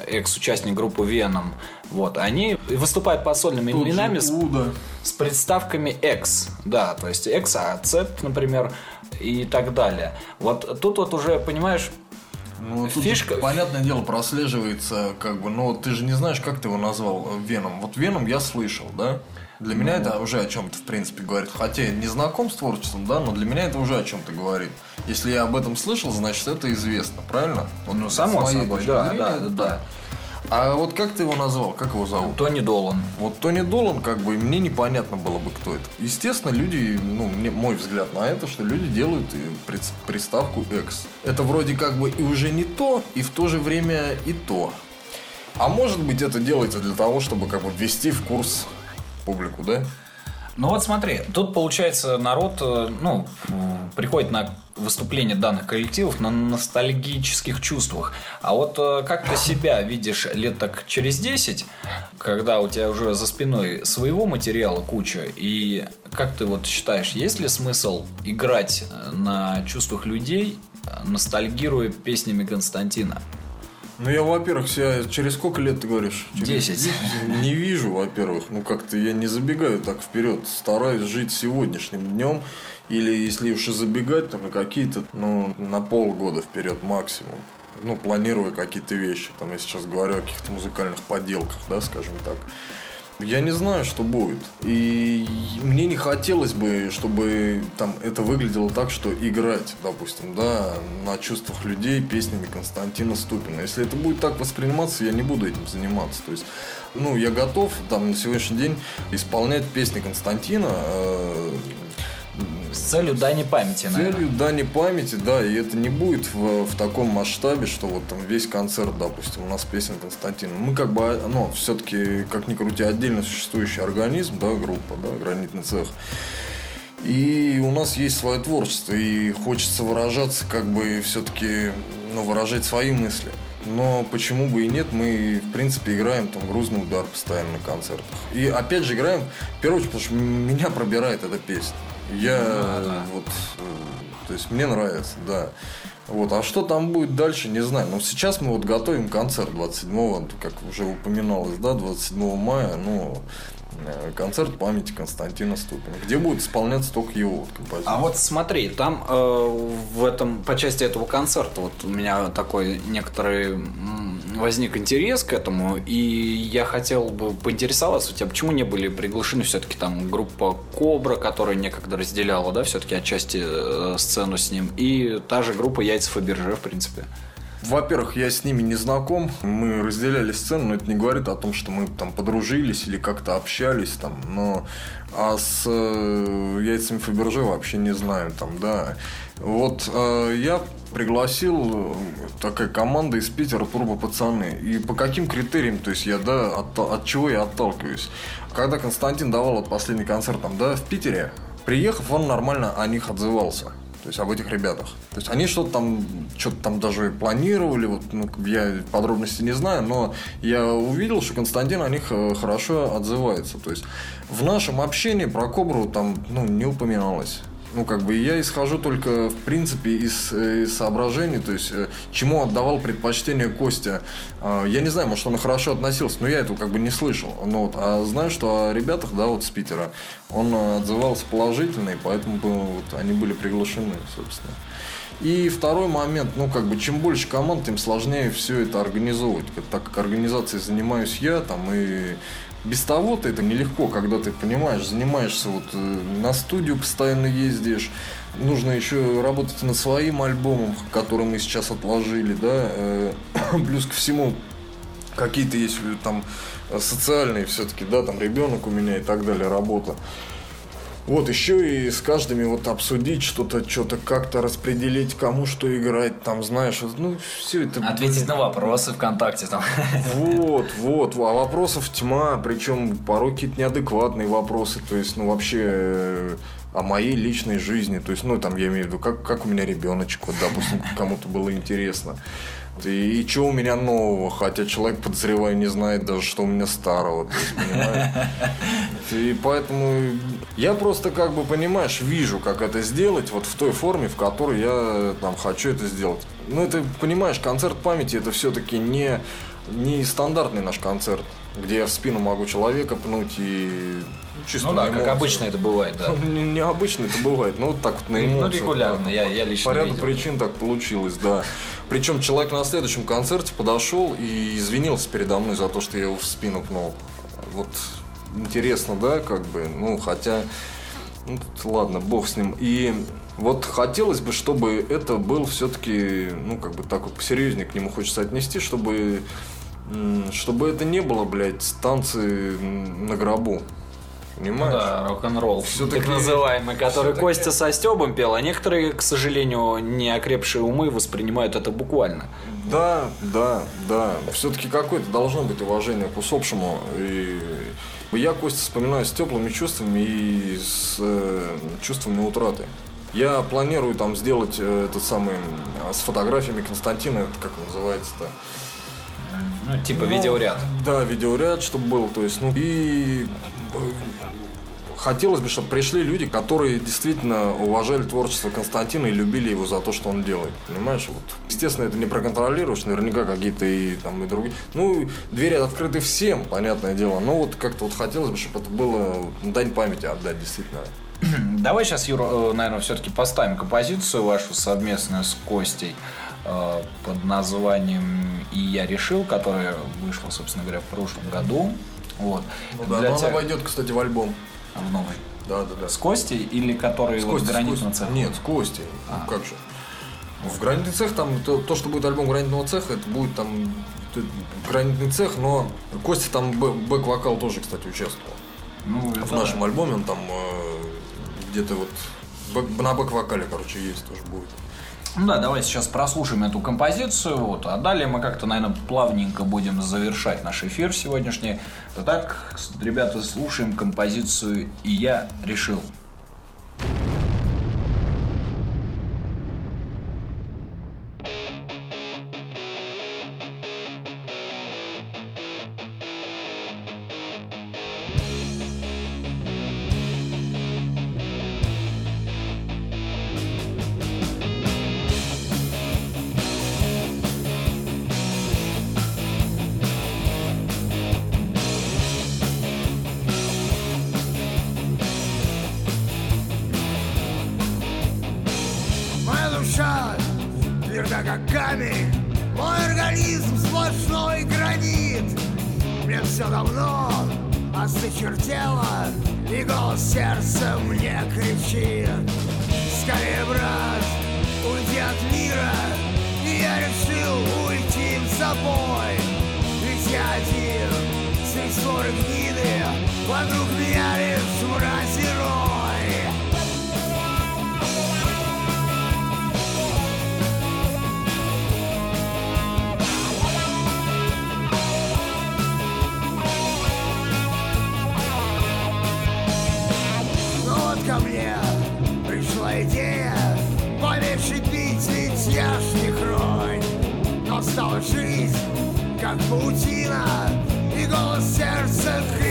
экс-участник группы Веном. Вот, они выступают под сольными Тут именами с, с приставками X. Да, то есть X, а Z, например, и так далее. Вот тут вот уже, понимаешь, ну, тут Фишка... понятное дело, прослеживается, как бы, но ты же не знаешь, как ты его назвал Веном. Вот Веном я слышал, да? Для ну... меня это уже о чем-то, в принципе, говорит. Хотя не знаком с творчеством, да, но для меня это уже о чем-то говорит. Если я об этом слышал, значит, это известно, правильно? Вот, ну, само собой, да, да, да, да. А вот как ты его назвал? Как его зовут? Тони Долан. Вот Тони Долан, как бы, мне непонятно было бы, кто это. Естественно, люди, ну, мне, мой взгляд на это, что люди делают э, приставку X. Это вроде как бы и уже не то, и в то же время и то. А может быть, это делается для того, чтобы как бы ввести в курс публику, да? Ну вот смотри, тут получается народ, э, ну, приходит на выступление данных коллективов на ностальгических чувствах. А вот э, как ты себя видишь лет так через 10, когда у тебя уже за спиной своего материала куча, и как ты вот считаешь, есть ли смысл играть э, на чувствах людей, ностальгируя песнями Константина? Ну, я, во-первых, себя через сколько лет ты говоришь? Через Десять. Не вижу, во-первых. Ну, как-то я не забегаю так вперед. Стараюсь жить сегодняшним днем. Или если уж и забегать, то на какие-то, ну, на полгода вперед максимум. Ну, планируя какие-то вещи. Там я сейчас говорю о каких-то музыкальных поделках, да, скажем так. Я не знаю, что будет. И мне не хотелось бы, чтобы там это выглядело так, что играть, допустим, да, на чувствах людей песнями Константина Ступина. Если это будет так восприниматься, я не буду этим заниматься. То есть, ну, я готов там на сегодняшний день исполнять песни Константина, э, с целью дани памяти, С целью дани памяти, да, и это не будет в, в таком масштабе, что вот там весь концерт, допустим, у нас песен Константина. Мы как бы, ну, все-таки, как ни крути, отдельно существующий организм, да, группа, да, гранитный цех. И у нас есть свое творчество, и хочется выражаться, как бы все-таки, ну, выражать свои мысли. Но почему бы и нет, мы, в принципе, играем там грузный удар постоянно на концертах. И опять же играем, в первую очередь, потому что меня пробирает эта песня. Я ну, да, да. вот, э, то есть мне нравится, да. Вот, а что там будет дальше, не знаю. Но сейчас мы вот готовим концерт 27-го, как уже упоминалось, да, 27 мая, ну, концерт памяти Константина Ступина, где будет исполняться только его композиция. А вот смотри, там э, в этом по части этого концерта вот у меня такой некоторый возник интерес к этому, и я хотел бы поинтересоваться у тебя, почему не были приглашены все-таки там группа Кобра, которая некогда разделяла, да, все-таки отчасти э, сцену с ним, и та же группа Яйца Фаберже, в принципе. Во-первых, я с ними не знаком. Мы разделяли сцену, но это не говорит о том, что мы там подружились или как-то общались там. Но а с э, яйцами Фаберже вообще не знаю там, да. Вот э, я пригласил э, такая команда из Питера Турбо пацаны. И по каким критериям, то есть я, да, от, от чего я отталкиваюсь. Когда Константин давал вот последний концерт там, да, в Питере, приехав, он нормально о них отзывался. То есть об этих ребятах. То есть они что-то там, что-то там даже планировали, вот, ну, я подробности не знаю, но я увидел, что Константин о них э, хорошо отзывается. То есть в нашем общении про Кобру там, ну, не упоминалось ну, как бы я исхожу только, в принципе, из, э, из соображений, то есть, э, чему отдавал предпочтение Костя. А, я не знаю, может, он хорошо относился, но я этого как бы не слышал. Ну, вот, а знаю, что о ребятах, да, вот с Питера, он отзывался положительно, и поэтому вот, они были приглашены, собственно. И второй момент, ну, как бы, чем больше команд, тем сложнее все это организовывать. Так как организацией занимаюсь я, там, и без того-то это нелегко, когда ты понимаешь, занимаешься вот э, на студию постоянно ездишь, нужно еще работать над своим альбомом, который мы сейчас отложили, да, э, <clears throat> плюс ко всему какие-то есть э, там социальные все-таки, да, там ребенок у меня и так далее, работа. Вот еще и с каждыми вот обсудить что-то, что-то как-то распределить, кому что играть, там, знаешь, ну, все это... Ответить на вопросы ВКонтакте там. Вот, вот, а вопросов тьма, причем порой какие-то неадекватные вопросы, то есть, ну, вообще э, о моей личной жизни, то есть, ну, там, я имею в виду, как, как у меня ребеночек, вот, допустим, кому-то было интересно. И, и что у меня нового, хотя человек, подозреваю, не знает даже, что у меня старого, есть? И <laughs> поэтому я просто, как бы, понимаешь, вижу, как это сделать, вот в той форме, в которой я там хочу это сделать. Ну, это, понимаешь, концерт памяти, это все-таки не, не стандартный наш концерт, где я в спину могу человека пнуть и чисто ну да, как обычно это бывает, да. Ну, <laughs> не, необычно это бывает, но вот так вот на эмоциях. Ну, регулярно, да, я, я лично По ряду видел. причин так получилось, да. Причем человек на следующем концерте подошел и извинился передо мной за то, что я его в спину пнул. Вот интересно, да, как бы, ну, хотя, ну, ладно, бог с ним. И вот хотелось бы, чтобы это был все-таки, ну, как бы так вот посерьезнее к нему хочется отнести, чтобы чтобы это не было, блядь, танцы на гробу. Понимаешь? Ну да, рок-н-ролл. Так называемый, который Костя со Стебом пел, а некоторые, к сожалению, не окрепшие умы воспринимают это буквально. Да, да, да. Все-таки какое-то должно быть уважение к усопшему. И я Костя вспоминаю с теплыми чувствами и с э, чувствами утраты. Я планирую там сделать э, этот самый э, с фотографиями Константина, это как называется-то? Ну, типа ну, видеоряд. Да, видеоряд, чтобы был. То есть, ну, и хотелось бы, чтобы пришли люди, которые действительно уважали творчество Константина и любили его за то, что он делает. Понимаешь? Вот. Естественно, это не проконтролируешь, наверняка какие-то и там и другие. Ну, двери открыты всем, понятное дело. Но вот как-то вот хотелось бы, чтобы это было дань памяти отдать, действительно. Давай сейчас, Юра, э, наверное, все-таки поставим композицию вашу совместную с Костей э, под названием «И я решил», которая вышла, собственно говоря, в прошлом году. Вот. Ну, да, Для тебя... она войдет, кстати, в альбом в новый? Да, да, да. С Костей или который с вот Костей, гранитного цеха? Нет, с Костей. А. Ну, как же. В гранитный цех там то, то, что будет альбом гранитного цеха, это будет там гранитный цех, но Костя там бэк-вокал тоже, кстати, участвовал. Ну, в нашем да. альбоме он там э, где-то вот бэк, на бэк-вокале, короче, есть тоже будет. Ну да, давай сейчас прослушаем эту композицию, вот, а далее мы как-то, наверное, плавненько будем завершать наш эфир сегодняшний. Так, ребята, слушаем композицию «И я решил». я собой. Ведь я один, среди своры гниды, вокруг меня лишь мразь и рой. Жизнь, как паутина И голос сердца крикнул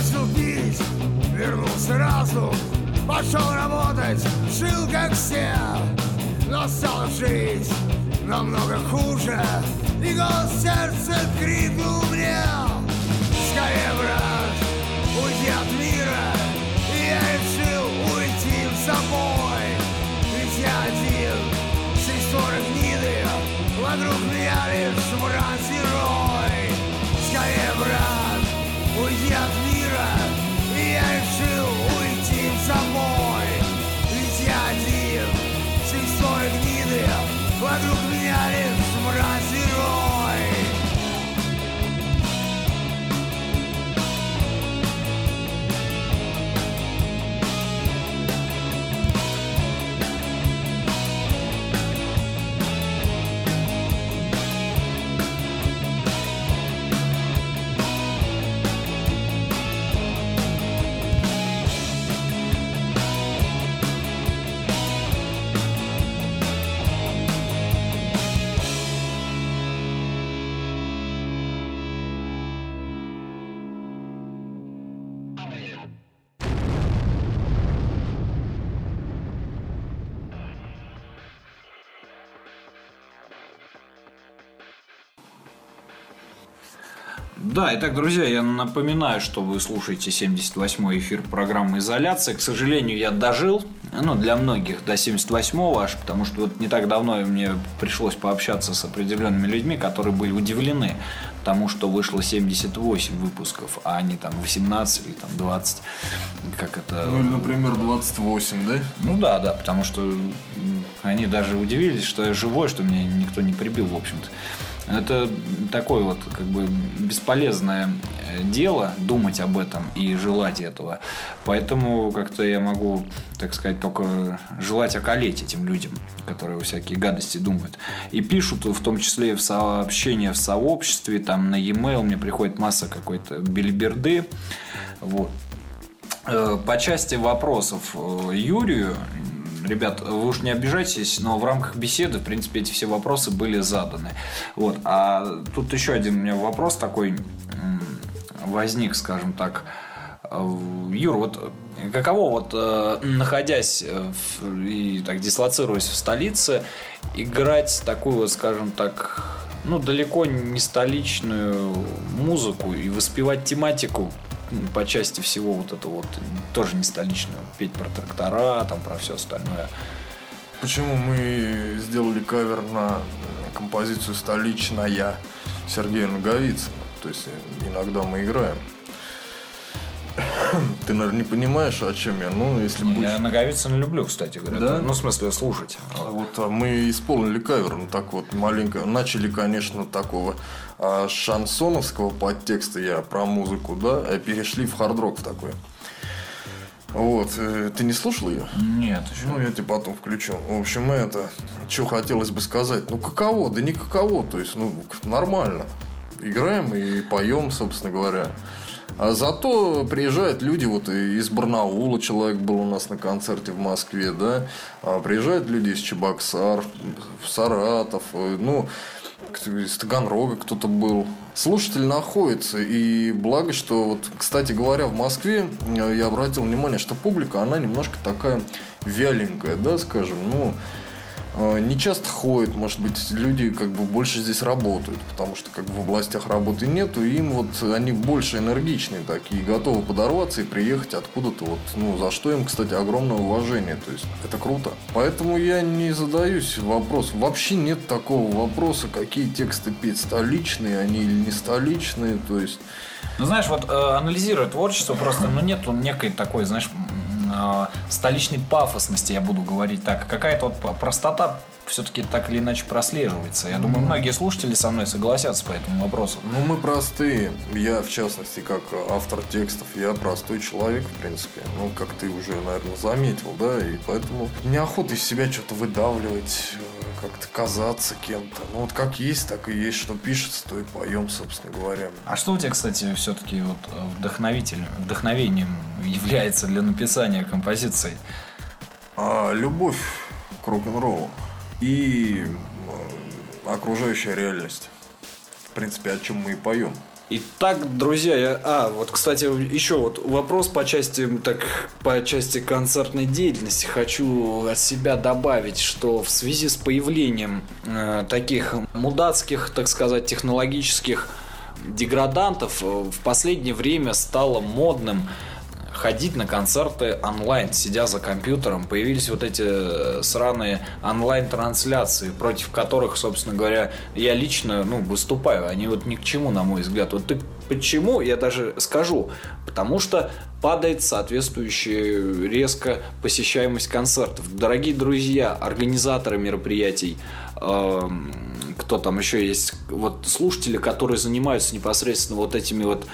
бросил пить, вернулся разум Пошел работать, жил как все. Но стала жизнь намного хуже И голос сердца крикнул мне. Скорее, брат, уйди от мира И я решил уйти с собой Ведь я один, среди своры гниды Вокруг меня лишь Да, итак, друзья, я напоминаю, что вы слушаете 78-й эфир программы «Изоляция». К сожалению, я дожил, ну, для многих, до 78-го аж, потому что вот не так давно мне пришлось пообщаться с определенными людьми, которые были удивлены тому, что вышло 78 выпусков, а не там 18 или там 20, как это... Ну, или, например, 28, да? Ну да, да, потому что они даже удивились, что я живой, что меня никто не прибил, в общем-то. Это такое вот как бы бесполезное э, дело думать об этом и желать этого. Поэтому как-то я могу, так сказать, только желать околеть этим людям, которые всякие гадости думают. И пишут в том числе в сообщения в сообществе, там на e-mail мне приходит масса какой-то бельберды. Вот. Э, По части вопросов э, Юрию, ребят, вы уж не обижайтесь, но в рамках беседы, в принципе, эти все вопросы были заданы. Вот. А тут еще один у меня вопрос такой возник, скажем так. Юр, вот каково вот э, находясь в, и так дислоцируясь в столице, играть такую вот, скажем так, ну далеко не столичную музыку и воспевать тематику по части всего вот этого вот тоже не столичную, петь про трактора, там про все остальное. Почему мы сделали кавер на композицию «Столичная» Сергея Наговицына? То есть иногда мы играем. <coughs> Ты, наверное, не понимаешь, о чем я. Ну, если будешь... Я Наговицына люблю, кстати говоря. Да? Ну, в смысле, слушать. Вот а мы исполнили кавер, ну так вот, маленько. Начали, конечно, такого а, шансоновского подтекста я про музыку, да, а перешли в хард-рок такой. Вот, э, ты не слушал ее? Нет, еще. Ну, я тебе потом включу. В общем, это, что хотелось бы сказать. Ну, каково? Да не каково, то есть, ну, нормально. Играем и поем, собственно говоря. А зато приезжают люди вот из Барнаула, человек был у нас на концерте в Москве, да, а приезжают люди из Чебоксар, в Саратов, э, ну, из Таганрога кто-то был. Слушатель находится. И благо, что вот, кстати говоря, в Москве э, я обратил внимание, что публика, она немножко такая вяленькая, да, скажем, ну, не часто ходят, может быть, люди как бы больше здесь работают, потому что как бы в областях работы нету, и им вот они больше энергичные такие, готовы подорваться и приехать откуда-то вот, ну, за что им, кстати, огромное уважение, то есть это круто. Поэтому я не задаюсь вопросом, вообще нет такого вопроса, какие тексты петь, столичные они или не столичные, то есть... Ну, знаешь, вот э, анализируя творчество, просто, ну, нету некой такой, знаешь, Э, столичной пафосности, я буду говорить так. Какая-то вот простота все-таки так или иначе прослеживается. Я думаю, многие слушатели со мной согласятся по этому вопросу. Ну, мы простые. Я, в частности, как автор текстов, я простой человек, в принципе. Ну, как ты уже, наверное, заметил, да, и поэтому неохота из себя что-то выдавливать, как-то казаться кем-то. Ну вот как есть, так и есть, что пишется, то и поем, собственно говоря. А что у тебя, кстати, все-таки вот вдохновитель, вдохновением является для написания композиции? А, любовь к рок-н-роллу и э, окружающая реальность. В принципе, о чем мы и поем. Итак, друзья, я... А, вот, кстати, еще вот вопрос по части, так, по части концертной деятельности. Хочу от себя добавить, что в связи с появлением э, таких мудацких, так сказать, технологических деградантов э, в последнее время стало модным ходить на концерты онлайн, сидя за компьютером. Появились вот эти э, сраные онлайн-трансляции, против которых, собственно говоря, я лично ну, выступаю. Они вот ни к чему, на мой взгляд. Вот ты почему, я даже скажу. Потому что падает соответствующая резко посещаемость концертов. Дорогие друзья, организаторы мероприятий, э, кто там еще есть, вот слушатели, которые занимаются непосредственно вот этими вот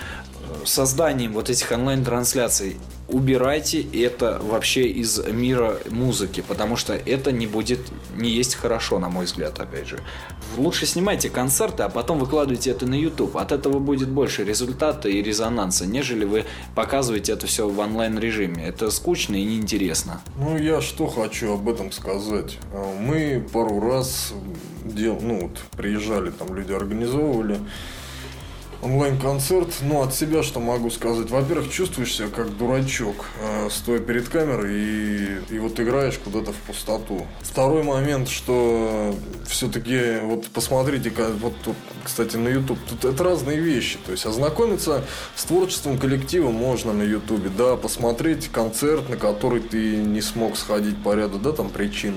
созданием вот этих онлайн-трансляций убирайте это вообще из мира музыки, потому что это не будет, не есть хорошо, на мой взгляд, опять же. Лучше снимайте концерты, а потом выкладывайте это на YouTube. От этого будет больше результата и резонанса, нежели вы показываете это все в онлайн-режиме. Это скучно и неинтересно. Ну, я что хочу об этом сказать. Мы пару раз дел, ну, вот, приезжали, там люди организовывали онлайн-концерт. Ну, от себя что могу сказать? Во-первых, чувствуешь себя как дурачок, э, стоя перед камерой и, и вот играешь куда-то в пустоту. Второй момент, что все-таки, вот посмотрите, вот тут, кстати, на YouTube, тут это разные вещи. То есть, ознакомиться с творчеством коллектива можно на YouTube, да, посмотреть концерт, на который ты не смог сходить по ряду, да, там, причин.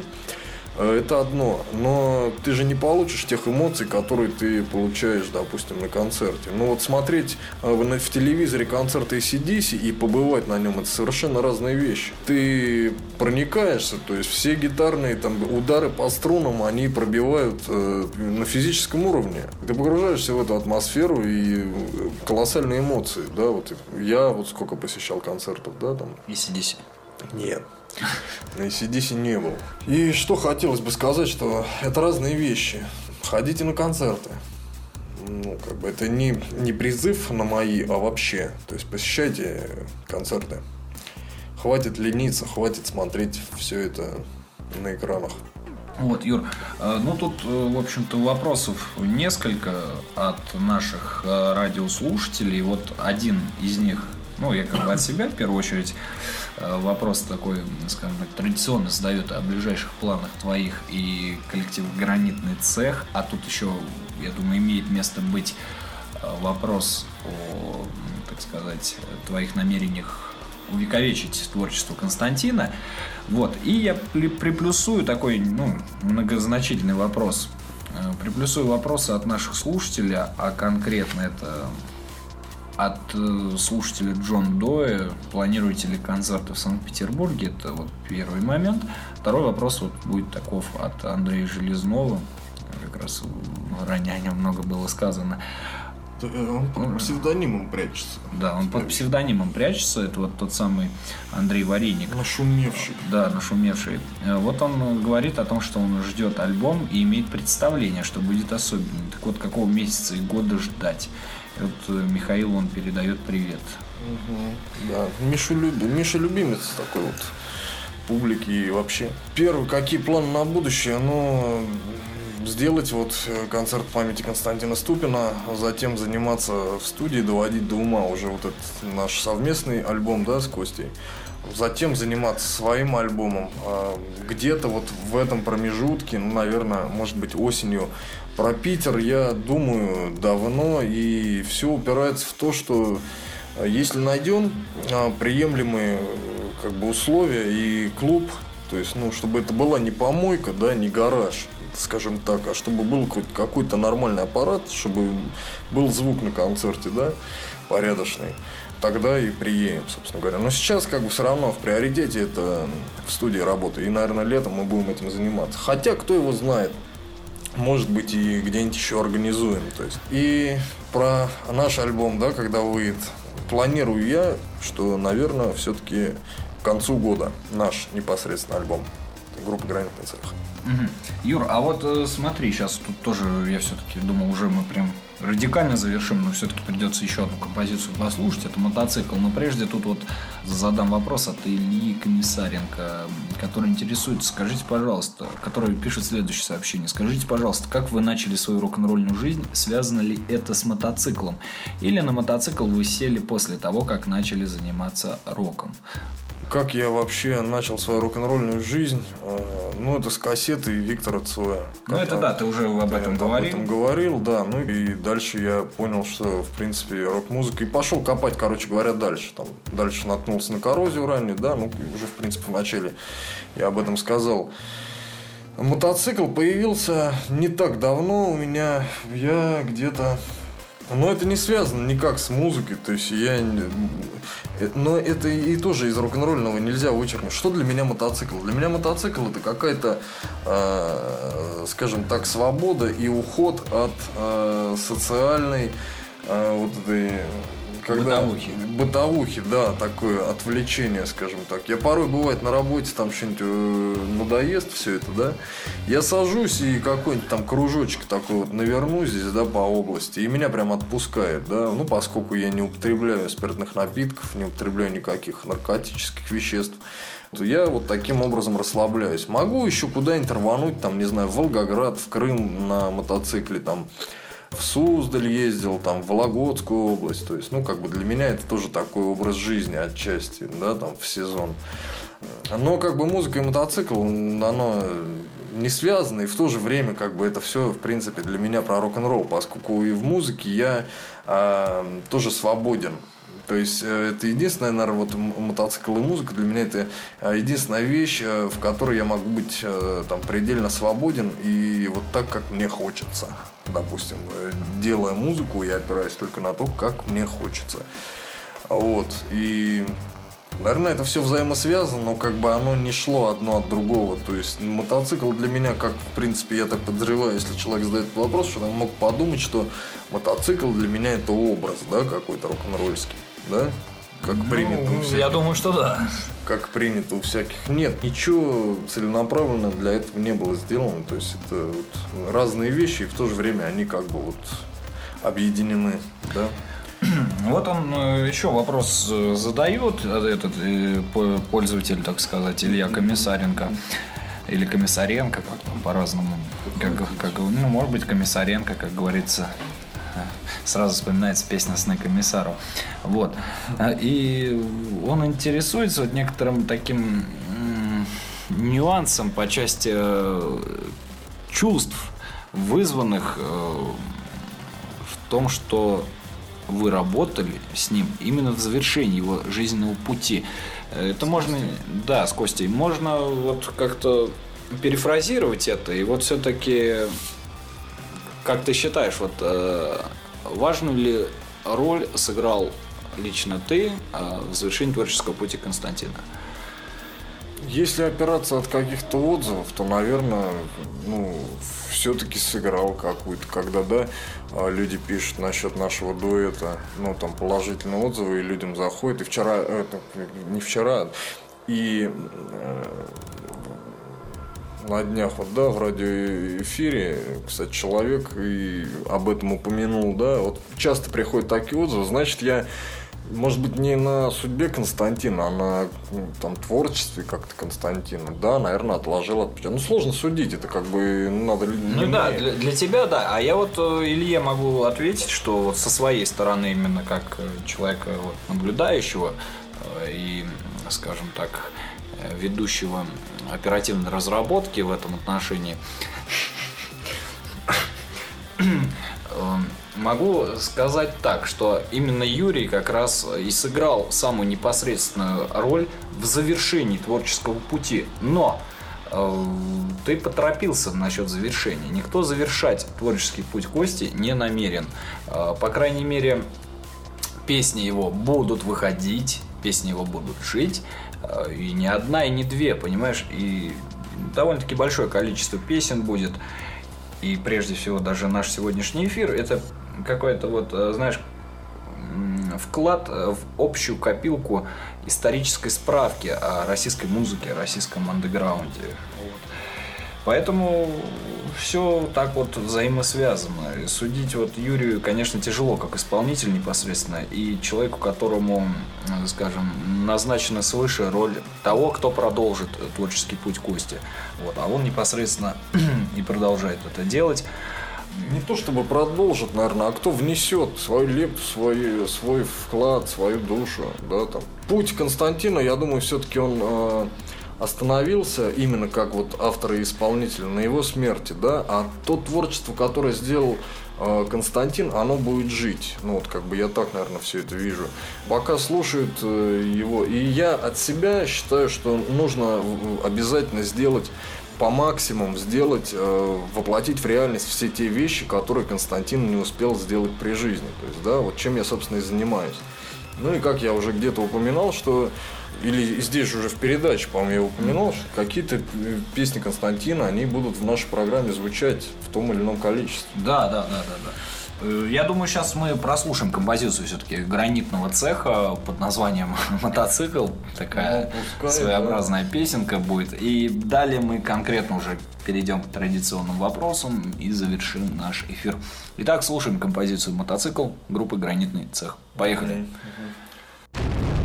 Э, это одно, но ты же не получишь тех эмоций, которые ты получаешь, допустим, на концерте. Ну вот смотреть э, в телевизоре концерт ACDC и побывать на нем, это совершенно разные вещи. Ты проникаешься, то есть все гитарные там удары по струнам, они пробивают э, на физическом уровне. Ты погружаешься в эту атмосферу и колоссальные эмоции, да, вот я вот сколько посещал концертов, да, там. ACDC. Нет. На ACDC не был. И что хотелось бы сказать, что это разные вещи. Ходите на концерты. Ну, как бы это не, не призыв на мои, а вообще. То есть посещайте концерты. Хватит лениться, хватит смотреть все это на экранах. Вот, Юр, э, ну тут, э, в общем-то, вопросов несколько от наших э, радиослушателей. Вот один из них, ну, я как бы от себя, в первую очередь, вопрос такой, скажем так, традиционно задают о ближайших планах твоих и коллектив «Гранитный цех», а тут еще, я думаю, имеет место быть вопрос о, так сказать, твоих намерениях увековечить творчество Константина. Вот. И я приплюсую такой ну, многозначительный вопрос. Э, приплюсую вопросы от наших слушателей, а конкретно это от э, слушателя Джон Доя. Планируете ли концерты в Санкт-Петербурге? Это вот первый момент. Второй вопрос вот будет таков от Андрея Железнова. Как раз ранее о нем много было сказано. Э, он под псевдонимом прячется. Да, он под псевдонимом прячется. Это вот тот самый Андрей Вареник. Нашумевший. Да, нашумевший. Э, вот он говорит о том, что он ждет альбом и имеет представление, что будет особенным. Так вот, какого месяца и года ждать? Вот э, Михаил, он передает привет. Угу. Да, Миша, люби... Миша любимец такой вот публики и вообще. Первый, какие планы на будущее? Ну, сделать вот э, концерт памяти Константина Ступина, затем заниматься в студии, доводить до ума уже вот этот наш совместный альбом, да, с Костей. Затем заниматься своим альбомом. А, где-то вот в этом промежутке, ну, наверное, может быть, осенью. Про Питер я думаю давно, и все упирается в то, что э, если найдем а, приемлемые как бы условия и клуб, то есть, ну, чтобы это была не помойка, да, не гараж, скажем так, а чтобы был какой-то нормальный аппарат, чтобы был звук на концерте, да, порядочный, тогда и приедем, собственно говоря. Но сейчас как бы все равно в приоритете это в студии работа. И, наверное, летом мы будем этим заниматься. Хотя, кто его знает, может быть, и где-нибудь еще организуем. То есть. И про наш альбом, да, когда выйдет, планирую я, что, наверное, все-таки к концу года наш непосредственно альбом группы «Гранитный цех». Угу. Юр, а вот э, смотри, сейчас тут тоже я все-таки думал, уже мы прям радикально завершим, но все-таки придется еще одну композицию послушать. Это мотоцикл. Но прежде тут вот задам вопрос от Ильи Комиссаренко, который интересуется. Скажите, пожалуйста, который пишет следующее сообщение. Скажите, пожалуйста, как вы начали свою рок-н-ролльную жизнь? Связано ли это с мотоциклом? Или на мотоцикл вы сели после того, как начали заниматься роком? Как я вообще начал свою рок-н-ролльную жизнь? Э, ну, это с кассеты Виктора Цоя. Ну, это да, ты уже об этом говорил. Об этом говорил, да. Ну, и дальше я понял, что, в принципе, рок-музыка. И пошел копать, короче говоря, дальше. Там, дальше наткнулся на коррозию ранее, да. Ну, уже, в принципе, в начале я об этом сказал. Мотоцикл появился не так давно у меня. Я где-то но это не связано никак с музыкой, то есть я... Э, но это и тоже из рок-н-ролльного нельзя вычеркнуть. Что для меня мотоцикл? Для меня мотоцикл это какая-то, э, скажем так, свобода и уход от э, социальной э, вот этой когда бытовухи. Бытовухи, да, такое отвлечение, скажем так. Я порой бывает на работе там что-нибудь э, надоест все это, да. Я сажусь и какой-нибудь там кружочек такой вот наверну здесь, да, по области, и меня прям отпускает, да. Ну, поскольку я не употребляю спиртных напитков, не употребляю никаких наркотических веществ, то я вот таким образом расслабляюсь. Могу еще куда-нибудь рвануть, там, не знаю, в Волгоград, в Крым на мотоцикле, там, в Суздаль ездил, там, в Вологодскую область. То есть, ну, как бы для меня это тоже такой образ жизни отчасти, да, там, в сезон. Но как бы музыка и мотоцикл, оно не связано, и в то же время как бы это все, в принципе, для меня про рок-н-ролл, поскольку и в музыке я э, тоже свободен. То есть э, это единственная, наверное, вот мотоцикл и музыка для меня это э, единственная вещь, э, в которой я могу быть там предельно свободен и вот так, как мне хочется. Допустим, делая музыку, я опираюсь только на то, как мне хочется. Вот. И Наверное, это все взаимосвязано, но как бы оно не шло одно от другого. То есть мотоцикл для меня, как в принципе я так подозреваю, если человек задает вопрос, что он мог подумать, что мотоцикл для меня это образ, да, какой-то рок-н-ролльский да? Как ну, принято у всяких. Я думаю, что да. Как принято у всяких. Нет, ничего целенаправленно для этого не было сделано. То есть это вот разные вещи, и в то же время они как бы вот объединены, да? <clears throat> Вот он э, еще вопрос э, задает, э, этот пользователь, так сказать, Илья Комиссаренко. или Комиссаренко, как там по-разному. Как, как, ну, может быть, Комиссаренко, как говорится, сразу вспоминается песня «Сны комиссару». Вот. И он интересуется вот некоторым таким нюансом по части э, чувств, вызванных э, в том, что вы работали с ним именно в завершении его жизненного пути. Это можно, да, с Костей, можно вот как-то перефразировать это, и вот все-таки, как ты считаешь, вот э, важную ли роль сыграл лично ты э, в завершении творческого пути Константина? Если опираться от каких-то отзывов, то, наверное, ну, все-таки сыграл какую-то, когда, да, а, люди пишут насчет нашего дуэта, ну, там, положительные отзывы, и людям заходит. И вчера, это, не вчера, и э, на днях вот, да, в радиоэфире, кстати, человек и об этом упомянул, да, вот часто приходят такие отзывы, значит, я может быть, не на судьбе Константина, а на ну, там, творчестве как-то Константина. Да, наверное, отложил отпечаток. Ну, сложно судить, это как бы надо... Ну не да, для, для тебя, да. А я вот э, Илье могу ответить, что вот со своей стороны, именно как э, человека вот, наблюдающего э, и, скажем так, ведущего оперативной разработки в этом отношении, Могу сказать так, что именно Юрий как раз и сыграл самую непосредственную роль в завершении творческого пути. Но э, ты поторопился насчет завершения. Никто завершать творческий путь Кости не намерен. Э, по крайней мере, песни его будут выходить, песни его будут жить. Э, и не одна, и не две, понимаешь? И довольно-таки большое количество песен будет. И прежде всего даже наш сегодняшний эфир это какой-то вот, э, знаешь, вклад э, в общую копилку исторической справки о российской музыке, о российском андеграунде. Поэтому все так вот взаимосвязано. Судить вот Юрию, конечно, тяжело, как исполнитель непосредственно, и человеку, которому, э, скажем, назначена свыше роль того, кто продолжит творческий путь Кости. Вот. А он непосредственно <clears throat> и продолжает это делать не то чтобы продолжит, наверное, а кто внесет свою лепту, свой, свой вклад, свою душу, да, там. Путь Константина, я думаю, все-таки он э, остановился именно как вот автор и исполнитель на его смерти, да, а то творчество, которое сделал э, Константин, оно будет жить. Ну вот как бы я так, наверное, все это вижу. Пока слушают э, его, и я от себя считаю, что нужно обязательно сделать по максимуму сделать, э, воплотить в реальность все те вещи, которые Константин не успел сделать при жизни. То есть, да, вот чем я, собственно, и занимаюсь. Ну и как я уже где-то упоминал, что или здесь уже в передаче, по-моему, я упоминал, что какие-то э, песни Константина, они будут в нашей программе звучать в том или ином количестве. Да, да, да, да, да. Э, я думаю, сейчас мы прослушаем композицию все-таки гранитного цеха под названием <laughs> «Мотоцикл». Такая ну, пускай, своеобразная да. песенка будет. И далее мы конкретно уже перейдем к традиционным вопросам и завершим наш эфир. Итак, слушаем композицию «Мотоцикл» группы «Гранитный цех». Поехали. Mm-hmm. башке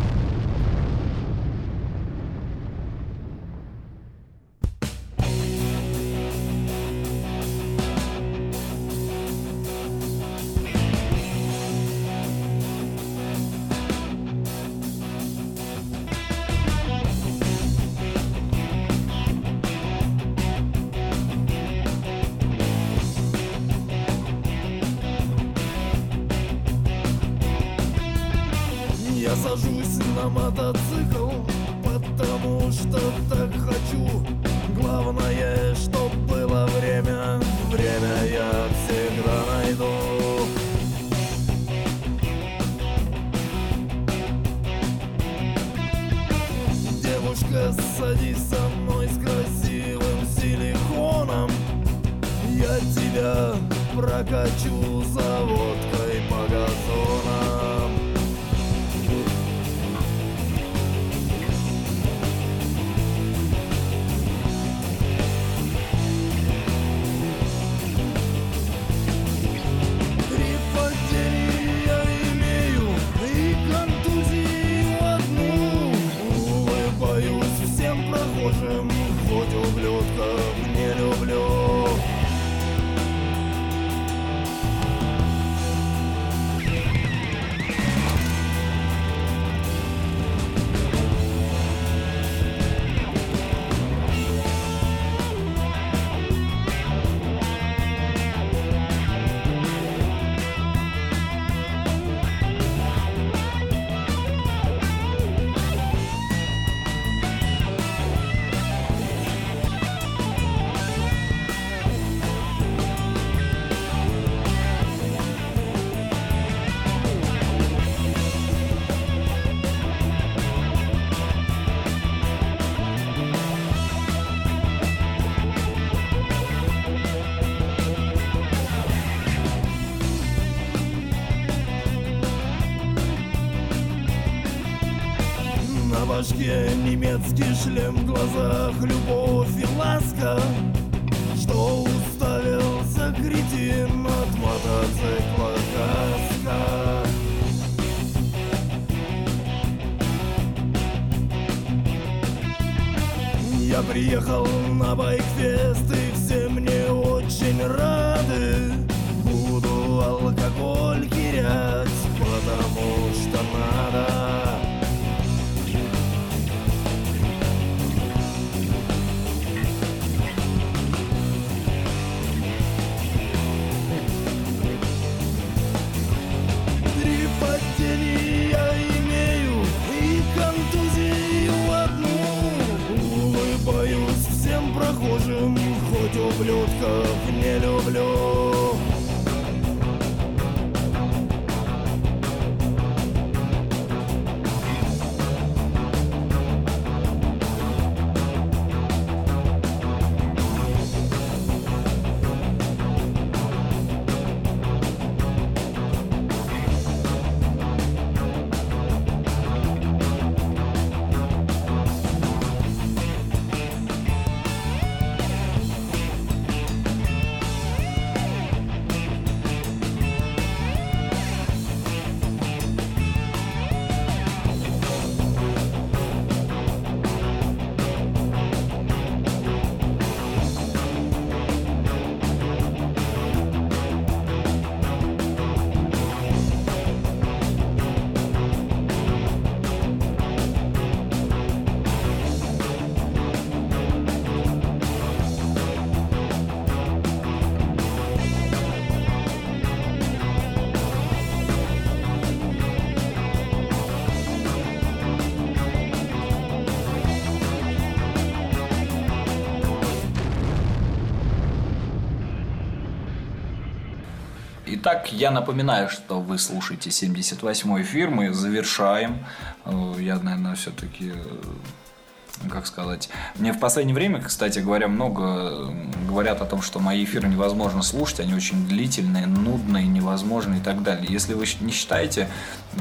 немецкий шлем В глазах любовь и ласка. Что уставился кретин От мотоцикла каска Я приехал на байкфест и все мне очень рады. Буду алкоголь ублюдков не люблю Итак, я напоминаю, что вы слушаете 78-й эфир, мы завершаем. Э, Я, наверное, все-таки, как сказать, мне в последнее время, кстати говоря, много э, говорят о том, что мои эфиры невозможно слушать, они очень длительные, нудные, невозможные и так далее. Если вы не считаете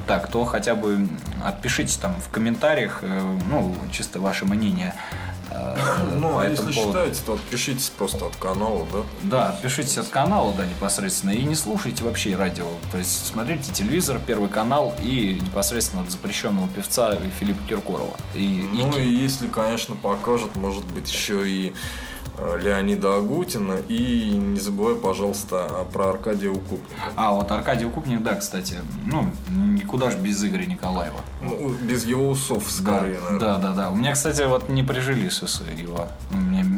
так, то хотя бы отпишите там в комментариях, э, ну, чисто ваше мнение. Ну, а этому если поводу. считаете, то отпишитесь просто от канала, да? Да, отпишитесь от канала, да, непосредственно, и не слушайте вообще радио. То есть смотрите телевизор, Первый канал и непосредственно от запрещенного певца Филиппа Киркорова. И, и Ну Ки- и если, конечно, покажут, может быть, еще и Леонида Агутина. И не забывай, пожалуйста, про Аркадия Укупника. А, вот Аркадий Укупник, да, кстати, ну, никуда же без Игоря Николаева. Ну, без его усов, скорее, наверное. да, да, да. У меня, кстати, вот не прижились усы его.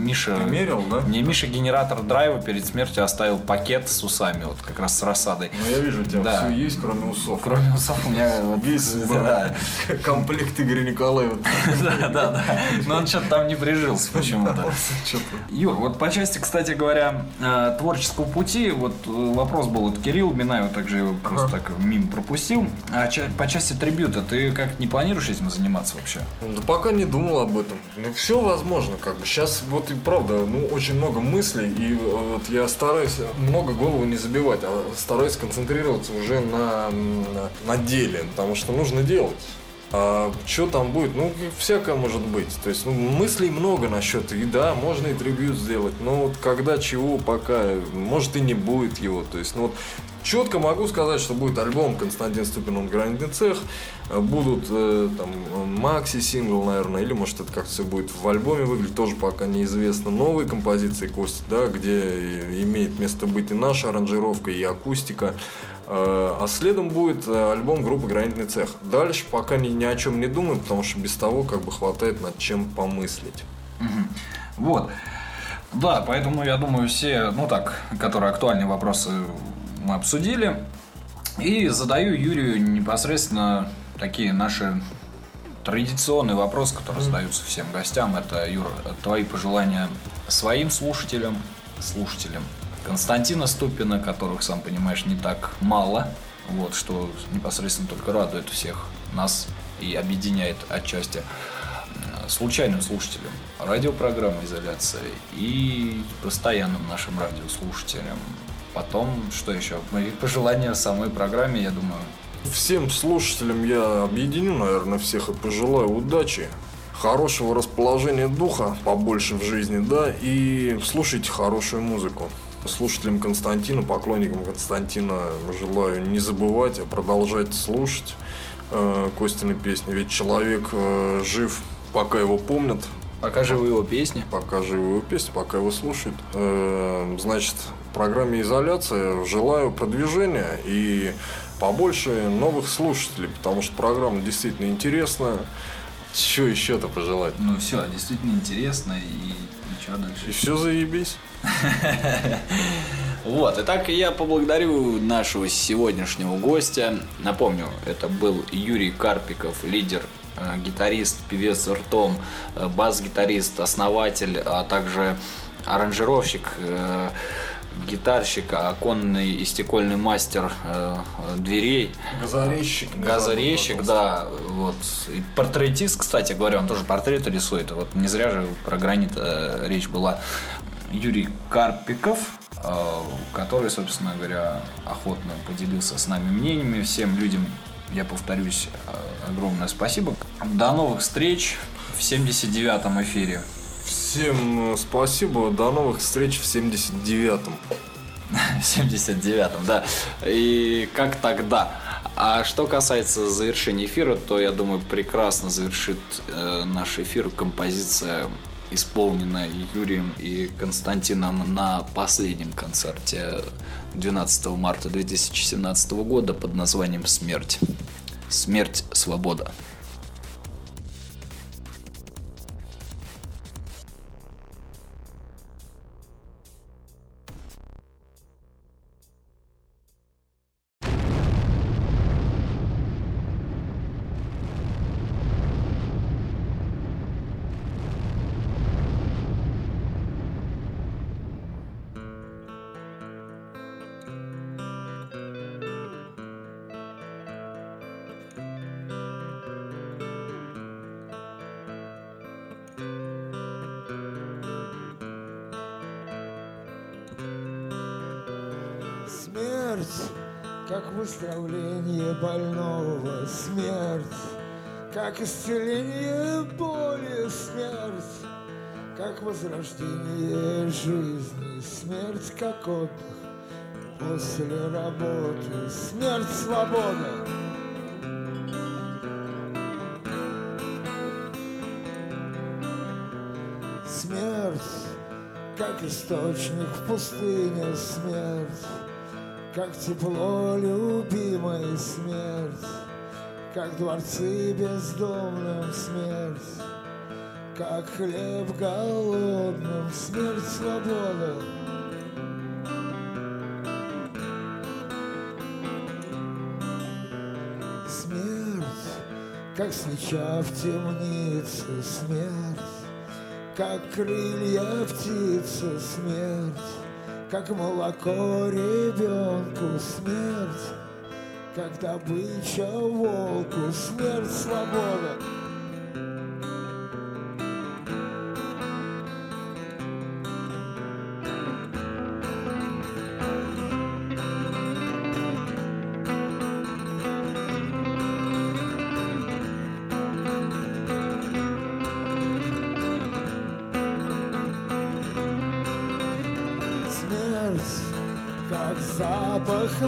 Миша... Ты мерил, да? Мне Миша генератор драйва перед смертью оставил пакет с усами, вот как раз с рассадой. Ну, я вижу, у тебя Да. все есть, кроме усов. Кроме усов у меня вот... Весь <laughs> да, комплект Игоря Николаева. <laughs> да, да, да. Но он что-то там не прижился почему-то. <laughs> Юр, вот по части, кстати говоря, э, творческого пути, вот э, вопрос был от Кирилла Минаева, также его просто так мимо пропустил. А по части трибюта, ты как не планируешь этим заниматься вообще? Да пока не думал об этом. Ну, все возможно, как бы. Сейчас вот и правда, ну, очень много мыслей, и э, вот я стараюсь много голову не забивать, а стараюсь концентрироваться уже на, на, на деле, потому что нужно делать. А что там будет? Ну, всякое может быть. То есть, ну, мыслей много насчет, и да, можно и трибют сделать, но вот когда, чего, пока, может и не будет его. То есть, ну вот, четко могу сказать, что будет альбом Константин Ступин «Он гранитный цех», э, будут э, там макси сингл, наверное, или может это как-то все будет в альбоме выглядеть, тоже пока неизвестно. Новые композиции Кости, да, где имеет место быть и наша аранжировка, и акустика. Э, А следом будет э, альбом группы «Гранитный цех». Дальше пока ни, ни о чем не думаю, потому что без того как бы хватает над чем помыслить. Вот. Да, поэтому я думаю, все, ну так, которые актуальные вопросы мы обсудили. И задаю Юрию непосредственно такие наши традиционные вопросы, которые задаются всем гостям. Это, Юра, твои пожелания своим слушателям, слушателям Константина Ступина, которых, сам понимаешь, не так мало. Вот, что непосредственно только радует всех нас и объединяет отчасти э, случайным слушателям радиопрограммы «Изоляция» и постоянным нашим радиослушателям. Потом, что еще? Мои пожелания самой программе, я думаю, всем слушателям я объединю, наверное, всех и пожелаю удачи, хорошего расположения духа побольше в жизни, да, и слушайте хорошую музыку. Слушателям Константина, поклонникам Константина желаю не забывать, а продолжать слушать э, Костины песни. Ведь человек э, жив, пока его помнят, Пока живы его песни. Пока живы его песни, пока его слушают. Э, значит, в программе «Изоляция» желаю продвижения и побольше новых слушателей, потому что программа действительно интересная. Что еще-то пожелать? Ну все, действительно интересно и ничего дальше. И все заебись. <laughs> Вот, итак, я поблагодарю нашего сегодняшнего гостя. Напомню, это был Юрий Карпиков, лидер Э, гитарист, певец ртом, э, бас-гитарист, основатель, а также аранжировщик, э, гитарщик, оконный и стекольный мастер дверей. Газорезчик. Газорезчик, да. Вот. И портретист, кстати говоря, он тоже портреты рисует. Вот не зря же про гранит речь была. Юрий Карпиков, который, собственно говоря, охотно поделился с нами мнениями. Всем людям я повторюсь, э, огромное спасибо. До новых встреч в 79-м эфире. Всем э, спасибо. До новых встреч в 79-м. 79-м, <laughs> да. И как тогда? А что касается завершения эфира, то я думаю, прекрасно завершит э, наш эфир композиция исполненная Юрием и Константином на последнем концерте 12 марта 2017 года под названием «Смерть». «Смерть. Свобода». Как исцеление боли смерть, как возрождение жизни смерть, как отдых после работы смерть свобода. Смерть, как источник в пустыне смерть, как тепло любимой смерть, Как дворцы бездомным смерть, Как хлеб голодным смерть свобода. Смерть, как свеча в темнице, смерть, Как крылья птицы, смерть, как молоко ребенку смерть, как добыча волку смерть свобода.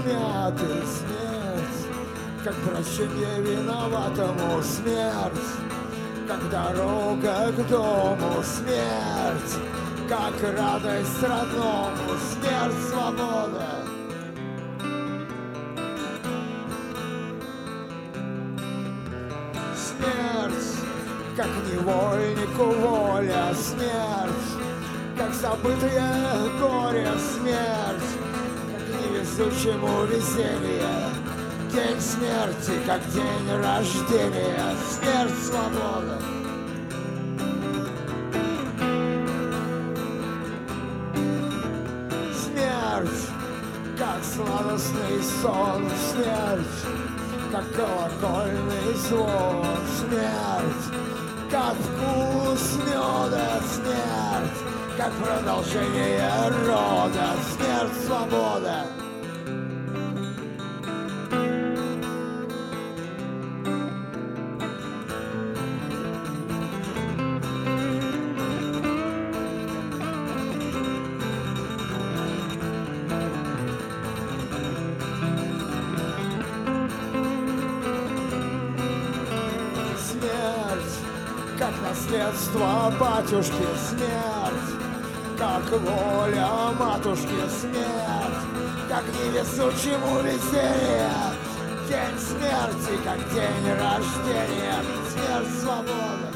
мяты смерть, как прощение виноватому смерть, как дорога к дому смерть, как радость родному смерть свобода. Смерть, как невольнику воля смерть, как забытое горе смерть, везучему веселье День смерти, как день рождения. Смерть, свобода. Смерть, как сладостный сон. Смерть, как колокольный звон. Смерть, как вкус меда. Смерть, как продолжение рода. Смерть, свобода батюшки смерть, как воля матушки смерть, как невезучему веселье, день смерти, как день рождения, смерть свободы,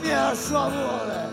смерть свободы.